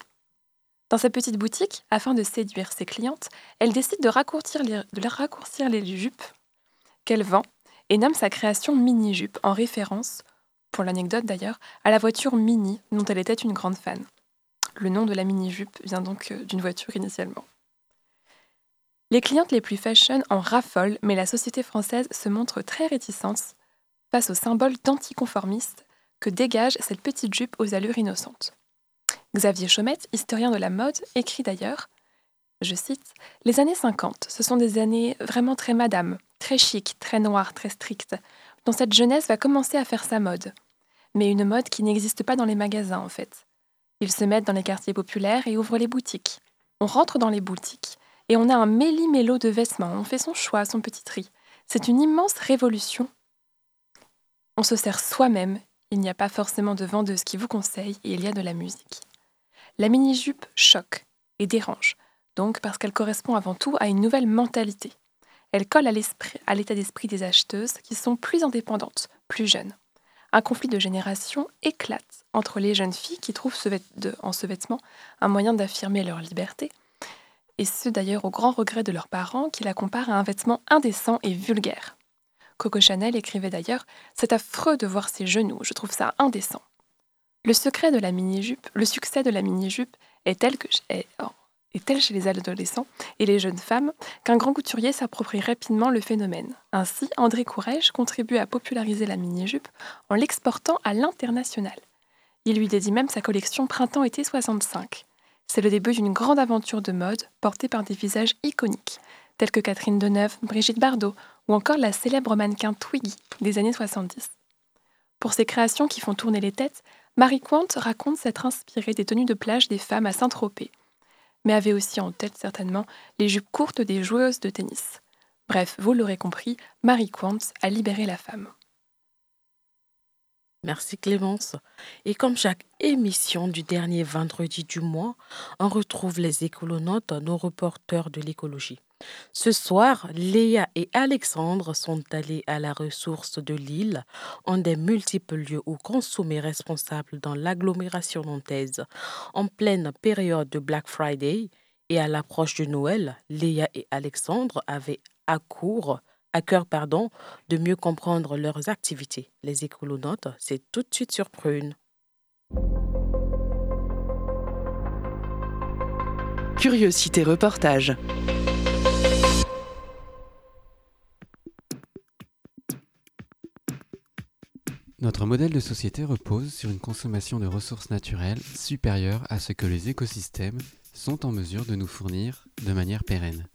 Dans sa petite boutique, afin de séduire ses clientes, elle décide de raccourcir les, de raccourcir les jupes qu'elle vend et nomme sa création Mini-Jupe en référence, pour l'anecdote d'ailleurs, à la voiture Mini dont elle était une grande fan. Le nom de la Mini-Jupe vient donc euh, d'une voiture initialement. Les clientes les plus fashion en raffolent, mais la société française se montre très réticente face au symbole d'anticonformiste que dégage cette petite jupe aux allures innocentes. Xavier Chaumette, historien de la mode, écrit d'ailleurs je cite, Les années 50, ce sont des années vraiment très madame, très chic, très noire, très stricte, dont cette jeunesse va commencer à faire sa mode. Mais une mode qui n'existe pas dans les magasins en fait. Ils se mettent dans les quartiers populaires et ouvrent les boutiques. On rentre dans les boutiques et on a un méli-mélo de vêtements, on fait son choix, son petit tri. C'est une immense révolution. On se sert soi-même, il n'y a pas forcément de vendeuse qui vous conseille et il y a de la musique. La mini-jupe choque et dérange, donc parce qu'elle correspond avant tout à une nouvelle mentalité. Elle colle à l'état d'esprit des acheteuses qui sont plus indépendantes, plus jeunes. Un conflit de génération éclate entre les jeunes filles qui trouvent en ce vêtement un moyen d'affirmer leur liberté, et ce d'ailleurs au grand regret de leurs parents qui la comparent à un vêtement indécent et vulgaire. Coco Chanel écrivait d'ailleurs C'est affreux de voir ses genoux, je trouve ça indécent. Le secret de la mini-jupe, le succès de la mini-jupe est tel que est, est tel chez les adolescents et les jeunes femmes qu'un grand couturier s'approprie rapidement le phénomène. Ainsi, André Courrèges contribue à populariser la mini-jupe en l'exportant à l'international. Il lui dédie même sa collection Printemps-été 65. C'est le début d'une grande aventure de mode portée par des visages iconiques, tels que Catherine Deneuve, Brigitte Bardot ou encore la célèbre mannequin Twiggy des années 70. Pour ces créations qui font tourner les têtes, Marie Quant raconte s'être inspirée des tenues de plage des femmes à Saint-Tropez mais avait aussi en tête certainement les jupes courtes des joueuses de tennis. Bref, vous l'aurez compris, Marie Quant a libéré la femme. Merci Clémence. Et comme chaque émission du dernier vendredi du mois, on retrouve les écolonautes, nos reporters de l'écologie. Ce soir, Léa et Alexandre sont allés à la ressource de l'île, en des multiples lieux où consommer responsable dans l'agglomération nantaise. En pleine période de Black Friday et à l'approche de Noël, Léa et Alexandre avaient à court à cœur pardon, de mieux comprendre leurs activités. Les écolonautes, c'est tout de suite sur. Curiosité reportage. Notre modèle de société repose sur une consommation de ressources naturelles supérieure à ce que les écosystèmes sont en mesure de nous fournir de manière pérenne.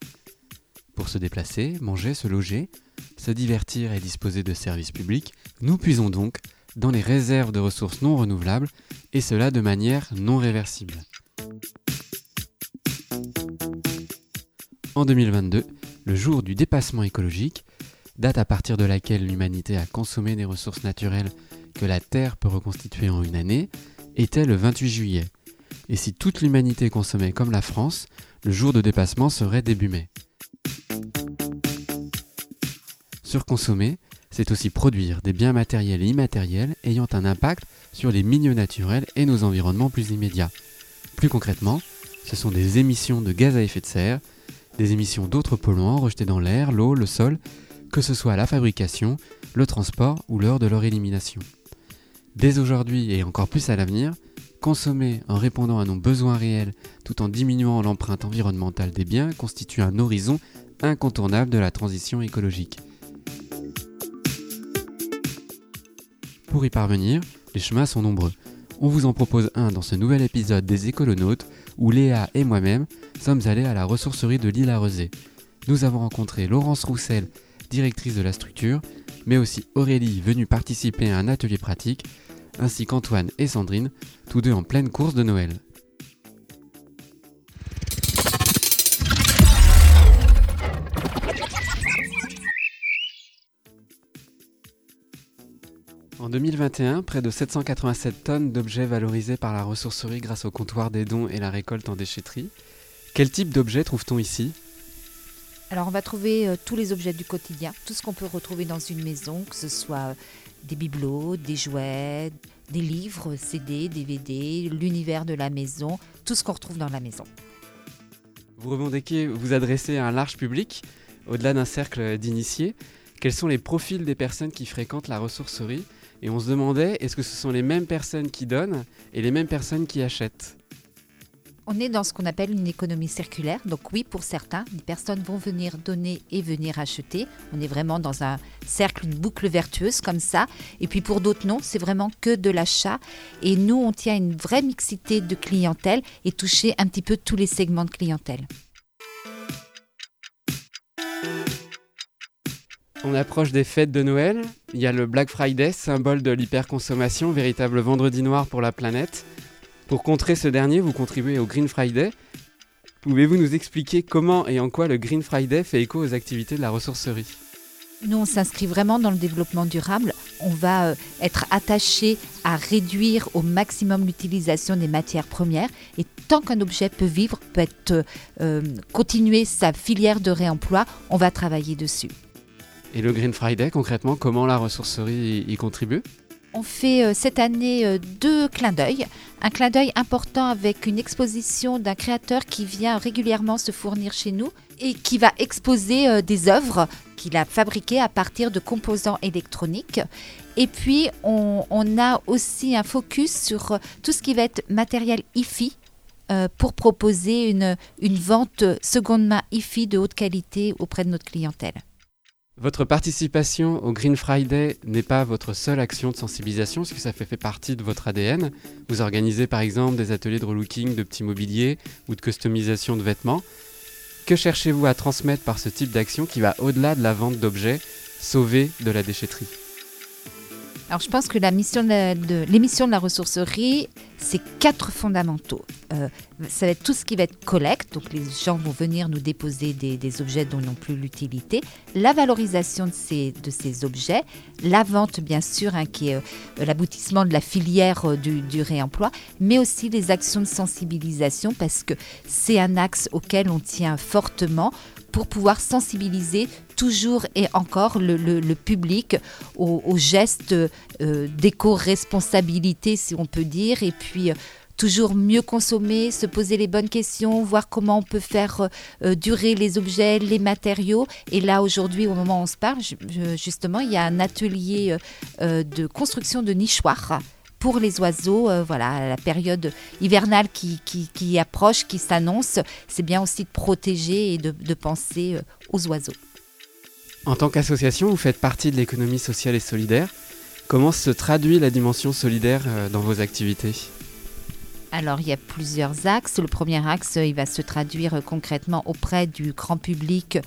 Pour se déplacer, manger, se loger, se divertir et disposer de services publics, nous puisons donc dans les réserves de ressources non renouvelables, et cela de manière non réversible. En 2022, le jour du dépassement écologique, date à partir de laquelle l'humanité a consommé des ressources naturelles que la Terre peut reconstituer en une année, était le 28 juillet. Et si toute l'humanité consommait comme la France, le jour de dépassement serait début mai. Surconsommer, c'est aussi produire des biens matériels et immatériels ayant un impact sur les milieux naturels et nos environnements plus immédiats. Plus concrètement, ce sont des émissions de gaz à effet de serre, des émissions d'autres polluants rejetés dans l'air, l'eau, le sol, que ce soit la fabrication, le transport ou l'heure de leur élimination. Dès aujourd'hui et encore plus à l'avenir, consommer en répondant à nos besoins réels tout en diminuant l'empreinte environnementale des biens constitue un horizon incontournable de la transition écologique. Pour y parvenir, les chemins sont nombreux. On vous en propose un dans ce nouvel épisode des écolonautes où Léa et moi-même sommes allés à la ressourcerie de l'île à Nous avons rencontré Laurence Roussel, directrice de la structure, mais aussi Aurélie venue participer à un atelier pratique, ainsi qu'Antoine et Sandrine, tous deux en pleine course de Noël. En 2021, près de 787 tonnes d'objets valorisés par la ressourcerie grâce au comptoir des dons et la récolte en déchetterie. Quel type d'objets trouve-t-on ici? Alors on va trouver euh, tous les objets du quotidien, tout ce qu'on peut retrouver dans une maison, que ce soit des bibelots, des jouets, des livres, CD, DVD, l'univers de la maison, tout ce qu'on retrouve dans la maison. Vous revendiquez vous adressez à un large public, au-delà d'un cercle d'initiés. Quels sont les profils des personnes qui fréquentent la ressourcerie? Et on se demandait, est-ce que ce sont les mêmes personnes qui donnent et les mêmes personnes qui achètent? On est dans ce qu'on appelle une économie circulaire. Donc oui, pour certains, des personnes vont venir donner et venir acheter. On est vraiment dans un cercle, une boucle vertueuse comme ça. Et puis pour d'autres, non, c'est vraiment que de l'achat. Et nous, on tient une vraie mixité de clientèle et toucher un petit peu tous les segments de clientèle. On approche des fêtes de Noël. Il y a le Black Friday, symbole de l'hyperconsommation, véritable vendredi noir pour la planète. Pour contrer ce dernier, vous contribuez au Green Friday. Pouvez-vous nous expliquer comment et en quoi le Green Friday fait écho aux activités de la ressourcerie? Nous, on s'inscrit vraiment dans le développement durable. On va euh, être attaché à réduire au maximum l'utilisation des matières premières. Et tant qu'un objet peut vivre, peut être, euh, continuer sa filière de réemploi, on va travailler dessus. Et le Green Friday, concrètement, comment la ressourcerie y contribue? On fait euh, cette année euh, deux clins d'œil. Un clin d'œil important avec une exposition d'un créateur qui vient régulièrement se fournir chez nous et qui va exposer euh, des œuvres qu'il a fabriquées à partir de composants électroniques. Et puis, on, a aussi un focus sur tout ce qui va être matériel IFI, pour proposer une, une vente seconde main IFI de haute qualité auprès de notre clientèle. Votre participation au Green Friday n'est pas votre seule action de sensibilisation, parce que ça fait, partie de votre ADN. Vous organisez par exemple des ateliers de relooking de petits mobiliers ou de customisation de vêtements. Que cherchez-vous à transmettre par ce type d'action qui va au-delà de la vente d'objets sauvés de la déchetterie? Alors je pense que la mission de, l'émission de la ressourcerie, c'est quatre fondamentaux. Euh, ça va être tout ce qui va être collecte, donc les gens vont venir nous déposer des, objets dont ils n'ont plus l'utilité, la valorisation de ces, objets, la vente bien sûr, hein, qui est euh, l'aboutissement de la filière euh, du, réemploi, mais aussi les actions de sensibilisation parce que c'est un axe auquel on tient fortement pour pouvoir sensibiliser toujours et encore le, public aux, gestes euh, d'éco-responsabilité, si on peut dire, et puis euh, toujours mieux consommer, se poser les bonnes questions, voir comment on peut faire euh, durer les objets, les matériaux. Et là, aujourd'hui, au moment où on se parle, justement, il y a un atelier de construction de nichoirs pour les oiseaux, euh, voilà, la période hivernale qui, qui, approche, qui s'annonce, c'est bien aussi de protéger et de, penser euh, aux oiseaux. En tant qu'association, vous faites partie de l'économie sociale et solidaire. Comment se traduit la dimension solidaire euh, dans vos activités? Alors, il y a plusieurs axes. Le premier axe, il va se traduire concrètement auprès du grand public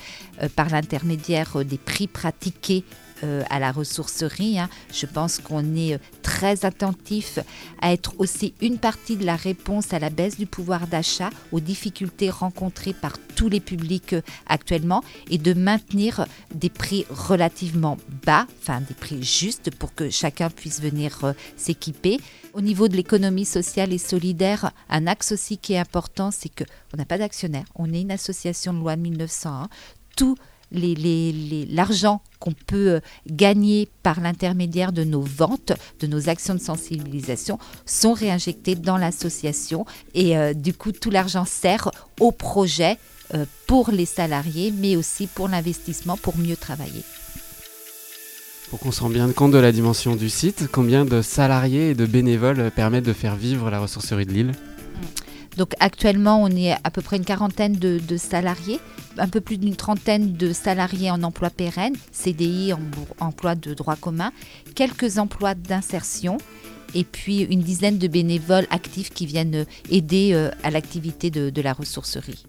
par l'intermédiaire des prix pratiqués à la ressourcerie. Hein. Je pense qu'on est très attentifs à être aussi une partie de la réponse à la baisse du pouvoir d'achat, aux difficultés rencontrées par tous les publics euh, actuellement et de maintenir des prix relativement bas, enfin des prix justes pour que chacun puisse venir euh, s'équiper. Au niveau de l'économie sociale et solidaire, un axe aussi qui est important, c'est qu'on n'a pas d'actionnaire. On est une association de loi 1901. Tout l'argent qu'on peut euh, gagner par l'intermédiaire de nos ventes, de nos actions de sensibilisation, sont réinjectés dans l'association. Et euh, du coup, tout l'argent sert au projet euh, pour les salariés, mais aussi pour l'investissement, pour mieux travailler. Pour qu'on se rende bien compte de la dimension du site, combien de salariés et de bénévoles permettent de faire vivre la ressourcerie de Lille? Donc actuellement, on est à peu près une quarantaine de, salariés, un peu plus d'une trentaine de salariés en emploi pérenne, CDI, en, emploi de droit commun, quelques emplois d'insertion et puis une dizaine de bénévoles actifs qui viennent aider euh, à l'activité de, la ressourcerie.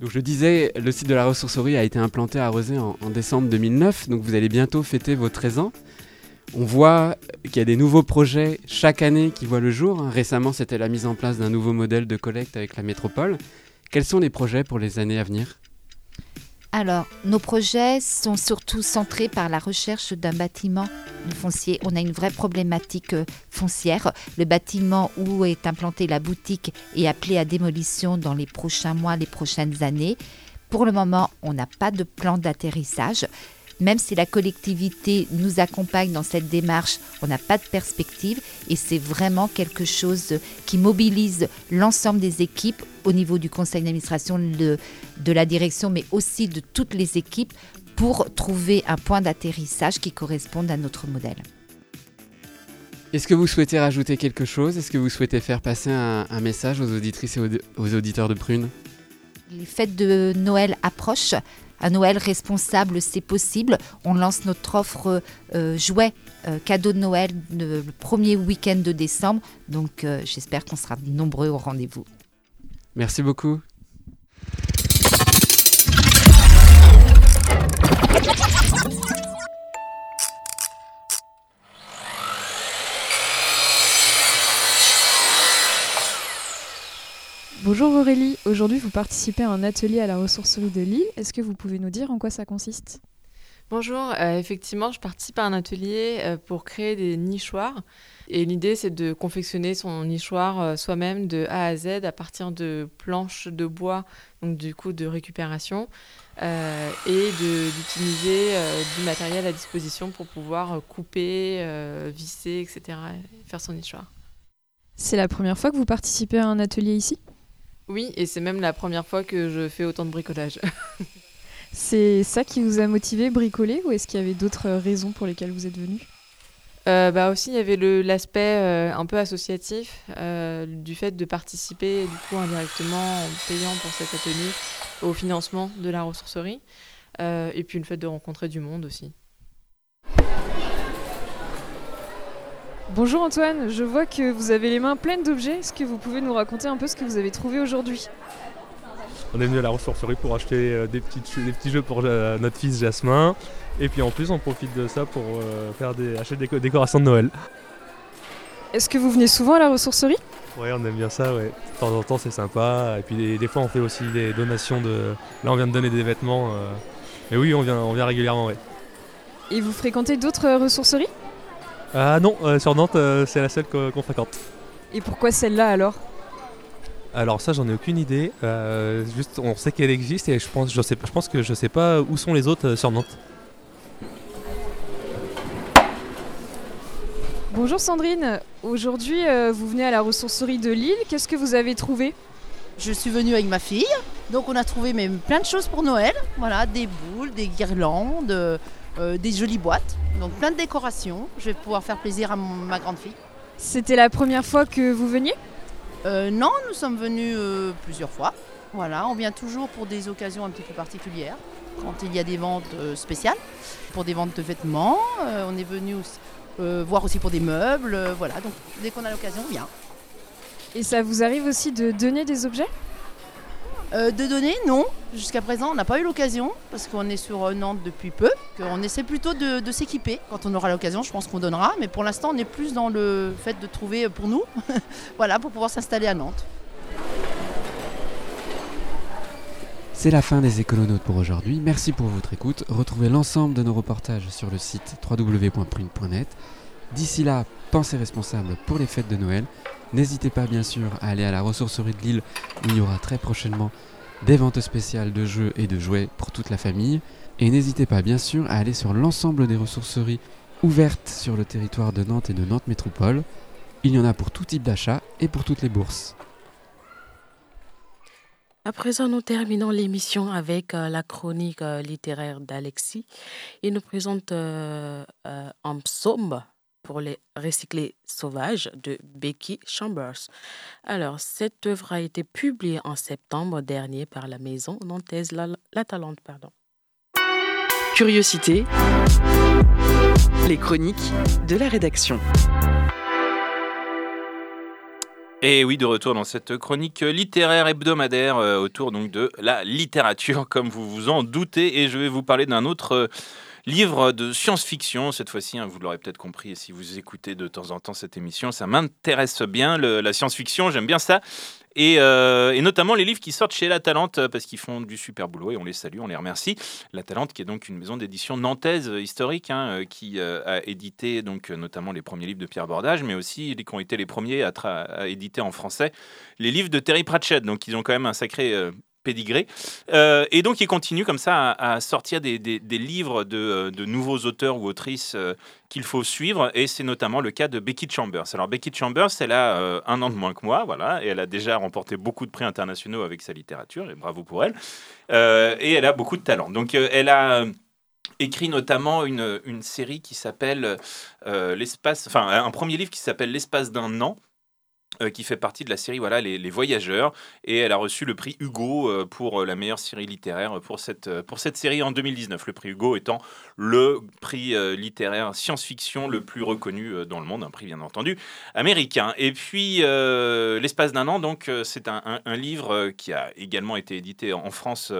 Je disais, le site de la ressourcerie a été implanté à Rosé en, en décembre 2009, donc vous allez bientôt fêter vos 13 ans. On voit qu'il y a des nouveaux projets chaque année qui voient le jour. Récemment, c'était la mise en place d'un nouveau modèle de collecte avec la métropole. Quels sont les projets pour les années à venir? Alors, nos projets sont surtout centrés par la recherche d'un bâtiment foncier. On a une vraie problématique euh, foncière. Le bâtiment où est implantée la boutique est appelé à démolition dans les prochains mois, les prochaines années. Pour le moment, on n'a pas de plan d'atterrissage. Même si la collectivité nous accompagne dans cette démarche, on n'a pas de perspective et c'est vraiment quelque chose qui mobilise l'ensemble des équipes au niveau du conseil d'administration de, de la direction, mais aussi de toutes les équipes pour trouver un point d'atterrissage qui corresponde à notre modèle. Est-ce que vous souhaitez rajouter quelque chose? Est-ce que vous souhaitez faire passer un, message aux auditrices et aux auditeurs de Prune? Les fêtes de Noël approchent un Noël responsable, c'est possible. On lance notre offre euh, jouet euh, cadeau de Noël le premier week-end de décembre. Donc euh, j'espère qu'on sera nombreux au rendez-vous. Merci beaucoup. Bonjour Aurélie, aujourd'hui vous participez à un atelier à la ressourcerie de Lille. Est-ce que vous pouvez nous dire en quoi ça consiste? Bonjour, euh, effectivement je participe à un atelier euh, pour créer des nichoirs. Et l'idée c'est de confectionner son nichoir euh, soi-même de A à Z à partir de planches de bois, donc du coup de récupération, et d'utiliser du matériel à disposition pour pouvoir couper, visser, etc. Et faire son nichoir. C'est la première fois que vous participez à un atelier ici? Oui, et c'est même la première fois que je fais autant de bricolage. [LAUGHS] c'est ça qui vous a motivé bricoler ou est-ce qu'il y avait d'autres raisons pour lesquelles vous êtes venu? Euh, bah aussi, il y avait l'aspect euh, un peu associatif euh, du fait de participer du coup indirectement en payant pour cet atelier au financement de la ressourcerie et puis le fait de rencontrer du monde aussi. Bonjour Antoine, je vois que vous avez les mains pleines d'objets. Est-ce que vous pouvez nous raconter un peu ce que vous avez trouvé aujourd'hui? On est venu à la ressourcerie pour acheter euh, des, petits jeux pour euh, notre fils Jasmin. Et puis en plus, on profite de ça pour euh, faire des, acheter des décorations de Noël. Est-ce que vous venez souvent à la ressourcerie? Oui, on aime bien ça, ouais. De temps en temps, c'est sympa. Et puis des, fois, on fait aussi des donations de. Là, on vient de donner des vêtements. Mais oui, on vient, on vient régulièrement, ouais. Et vous fréquentez d'autres ressourceries? Ah non, euh, sur Nantes, euh, c'est la seule qu'on fréquente. Et pourquoi celle-là alors? Alors ça, j'en ai aucune idée. Euh, juste, on sait qu'elle existe et je pense, je sais, je pense que je sais pas où sont les autres sur Nantes. Bonjour Sandrine, aujourd'hui vous venez à la ressourcerie de Lille, qu'est-ce que vous avez trouvé? Je suis venue avec ma fille, donc on a trouvé même plein de choses pour Noël, voilà, des boules, des guirlandes, euh, des jolies boîtes, donc plein de décorations. Je vais pouvoir faire plaisir à ma grande fille. C'était la première fois que vous veniez? Euh, Non, nous sommes venus euh, plusieurs fois. Voilà, on vient toujours pour des occasions un petit peu particulières, quand il y a des ventes spéciales, pour des ventes de vêtements. on est venu voir aussi pour des meubles. voilà, donc dès qu'on a l'occasion, on vient. Et ça vous arrive aussi de donner des objets? De donner, non. Jusqu'à présent, on n'a pas eu l'occasion, parce qu'on est sur euh, Nantes depuis peu, qu'on essaie plutôt de, s'équiper. Quand on aura l'occasion, je pense qu'on donnera, mais pour l'instant, on est plus dans le fait de trouver pour nous, [LAUGHS] voilà, pour pouvoir s'installer à Nantes. C'est la fin des écolonautes pour aujourd'hui. Merci pour votre écoute. Retrouvez l'ensemble de nos reportages sur le site www.prune.net. D'ici là, pensez responsable pour les fêtes de Noël. N'hésitez pas bien sûr à aller à la ressourcerie de Lille où il y aura très prochainement des ventes spéciales de jeux et de jouets pour toute la famille. Et n'hésitez pas bien sûr à aller sur l'ensemble des ressourceries ouvertes sur le territoire de Nantes et de Nantes Métropole. Il y en a pour tout type d'achat et pour toutes les bourses. À présent, nous terminons l'émission avec euh, la chronique euh, littéraire d'Alexis. Il nous présente euh, euh, un psaume pour les recyclés sauvages de Becky Chambers. Alors, cette œuvre a été publiée en septembre dernier par la maison nantaise La, La Talente. Pardon. Curiosité. Les chroniques de la rédaction. Et oui, de retour dans cette chronique littéraire hebdomadaire euh, autour donc de la littérature, [LAUGHS] comme vous vous en doutez, et je vais vous parler d'un autre euh, livre de science-fiction. Cette fois-ci, hein, vous l'aurez peut-être compris, si vous écoutez de temps en temps cette émission, ça m'intéresse bien la science-fiction, j'aime bien ça. Et, euh, et notamment les livres qui sortent chez La Talente, euh, parce qu'ils font du super boulot et on les salue, on les remercie. La Talente, qui est donc une maison d'édition nantaise euh, historique, hein, qui a édité donc notamment les premiers livres de Pierre Bordage, mais aussi qui ont été les premiers à, éditer en français les livres de Terry Pratchett. Donc ils ont quand même un sacré pédigré. Euh, et donc, il continue comme ça à, sortir des, des- livres de, euh, de nouveaux auteurs ou autrices euh, qu'il faut suivre. Et c'est notamment le cas de Becky Chambers. Alors, Becky Chambers, elle a un an de moins que moi, voilà, et elle a déjà remporté beaucoup de prix internationaux avec sa littérature, et bravo pour elle. Et elle a beaucoup de talent. Donc, elle a écrit notamment une, une série qui s'appelle l'espace, enfin un premier livre qui s'appelle l'espace d'un an. Euh, qui fait partie de la série voilà les, voyageurs. Et elle a reçu le prix Hugo euh, pour euh, la meilleure série littéraire pour cette pour cette série en 2019 le prix Hugo étant le prix littéraire science-fiction le plus reconnu dans le monde un prix bien entendu américain. Et puis l'espace d'un an donc c'est un, un- livre qui a également été édité en France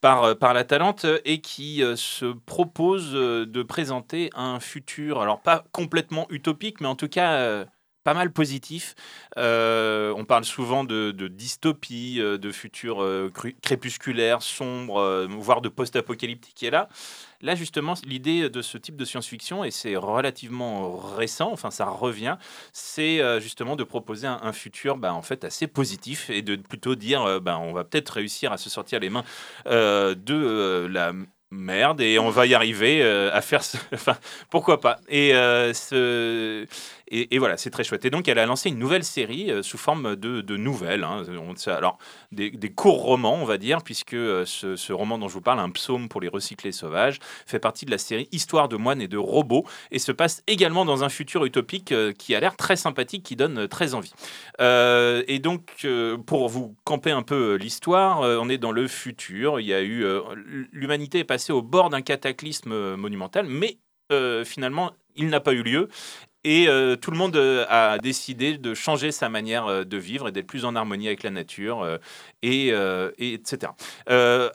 par par la Talente et qui se propose de présenter un futur alors pas complètement utopique mais en tout cas pas mal positif. Euh, on parle souvent de, dystopie, euh, de futur euh, crépusculaire, sombre, voire de post-apocalyptique. Et là, là justement, l'idée de ce type de science-fiction, et c'est relativement récent, enfin ça revient, c'est justement de proposer un, futur bah, en fait assez positif et de plutôt dire bah, on va peut-être réussir à se sortir les mains de la merde et on va y arriver à faire ce... [LAUGHS] enfin pourquoi pas et, ce... et, voilà c'est très chouette et donc elle a lancé une nouvelle série euh, sous forme de, nouvelles hein. Alors des, courts romans on va dire puisque euh, ce, roman dont je vous parle un psaume pour les recyclés sauvages fait partie de la série Histoire de moines et de robots et se passe également dans un futur utopique euh, qui a l'air très sympathique qui donne très envie et donc, pour vous camper un peu l'histoire, on est dans le futur. Il y a eu l'humanité est passée au bord d'un cataclysme monumental, mais finalement, il n'a pas eu lieu. Et euh, tout le monde euh, a décidé de changer sa manière euh, de vivre et d'être plus en harmonie avec la nature, et, et etc.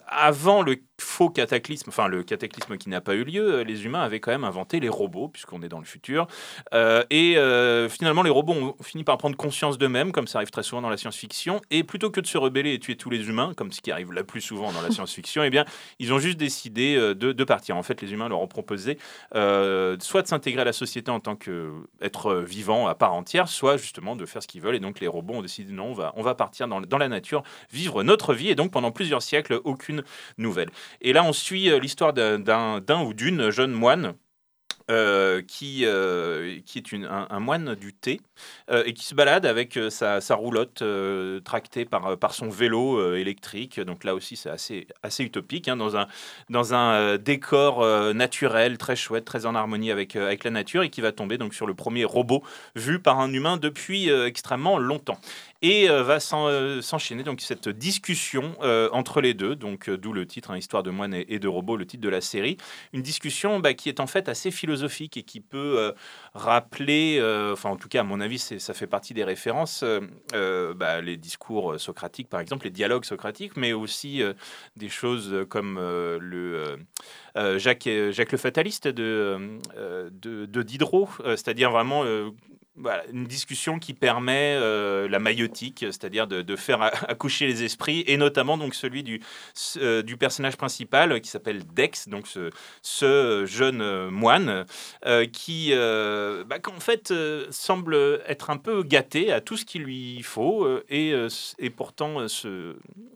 Avant le faux cataclysme, enfin le cataclysme qui n'a pas eu lieu, euh, les humains avaient quand même inventé les robots, puisqu'on est dans le futur. Euh, et euh, finalement, les robots ont fini par prendre conscience d'eux-mêmes, comme ça arrive très souvent dans la science-fiction. Et plutôt que de se rebeller et tuer tous les humains, comme ce qui arrive le plus souvent dans la [LAUGHS] science-fiction, eh bien, ils ont juste décidé de, de partir. En fait, les humains leur ont proposé euh, soit de s'intégrer à la société en tant qu'être vivant à part entière, soit justement de faire ce qu'ils veulent. Et donc, les robots ont décidé non, on va, on va partir dans, dans la nature, vivre notre vie. Et donc, pendant plusieurs siècles, aucune nouvelle. Et là, on suit euh, l'histoire d'un- ou d'une jeune moine. euh, qui, euh, qui est une- un, moine du thé et qui se balade avec sa, roulotte tractée par, par son vélo électrique. Donc là aussi, c'est assez, assez utopique, hein, dans un, dans un décor naturel, très chouette, très en harmonie avec, avec la nature, et qui va tomber donc sur le premier robot vu par un humain depuis extrêmement longtemps. Et euh, va euh, s'enchaîner donc cette discussion euh, entre les deux, donc d'où le titre, hein, Histoire de moine et, de robot, le titre de la série. Une discussion bah, qui est en fait assez philosophique et qui peut rappeler, enfin en tout cas à mon avis, ça fait partie des références, bah, les discours socratiques par exemple, les dialogues socratiques, mais aussi des choses comme le Jacques, le fataliste de, de Diderot, c'est-à-dire vraiment une discussion qui permet euh, la maïotique, c'est-à-dire de, faire accoucher les esprits, et notamment donc celui du, euh, personnage principal qui s'appelle Dex, donc ce, jeune moine euh, qui, bah, en fait, semble être un peu gâté à tout ce qu'il lui faut et, pourtant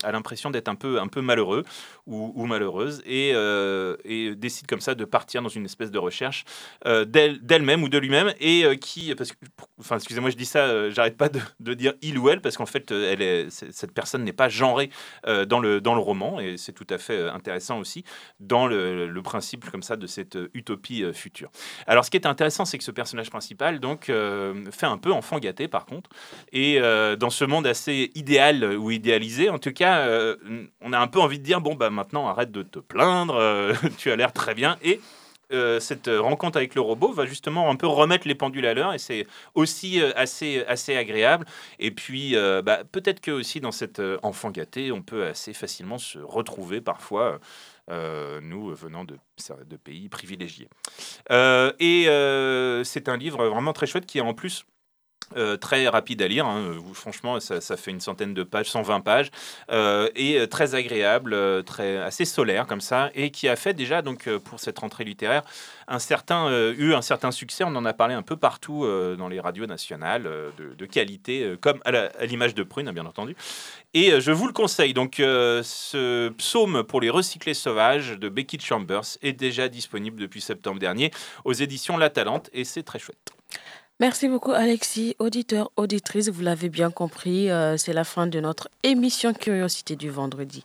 a l'impression d'être un peu, malheureux ou, ou malheureuse et, et, décide comme ça de partir dans une espèce de recherche d'elle-même ou de lui-même et qui, parce que enfin, excusez-moi, je dis ça, euh, j'arrête pas de, dire il ou elle parce qu'en fait, euh, cette personne n'est pas genrée euh, dans, le, dans le roman et c'est tout à fait intéressant aussi dans le, principe comme ça de cette utopie future. Alors, ce qui est intéressant, c'est que ce personnage principal donc fait un peu enfant gâté par contre et dans ce monde assez idéal ou idéalisé, en tout cas, on a un peu envie de dire bon bah maintenant arrête de te plaindre, [LAUGHS] tu as l'air très bien et euh, cette rencontre avec le robot va justement un peu remettre les pendules à l'heure et c'est aussi euh, assez, assez agréable. Et puis, euh, bah, peut-être que aussi dans cet enfant gâté, on peut assez facilement se retrouver parfois. nous venant de, de pays privilégiés. et c'est un livre vraiment très chouette qui est en plus euh, très rapide à lire, hein. franchement ça, fait une centaine de pages, 120 pages, euh, et euh, très agréable, très, assez solaire comme ça, et qui a fait déjà donc pour cette rentrée littéraire un certain, eu un certain succès, on en a parlé un peu partout dans les radios nationales, de, qualité, comme à l'image de Prune bien entendu, et je vous le conseille, donc ce psaume pour les recyclés sauvages de Becky Chambers est déjà disponible depuis septembre dernier aux éditions La Talente, et c'est très chouette. Merci beaucoup Alexis, auditeur, auditrice, vous l'avez bien compris, euh, c'est la fin de notre émission Curiosité du vendredi.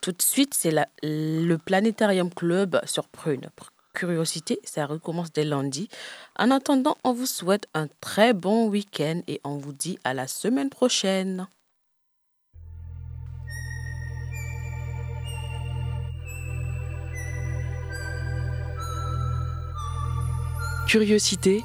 Tout de suite, c'est le Planétarium Club sur Prune. Curiosité, ça recommence dès lundi. En attendant, on vous souhaite un très bon week-end et on vous dit à la semaine prochaine. Curiosité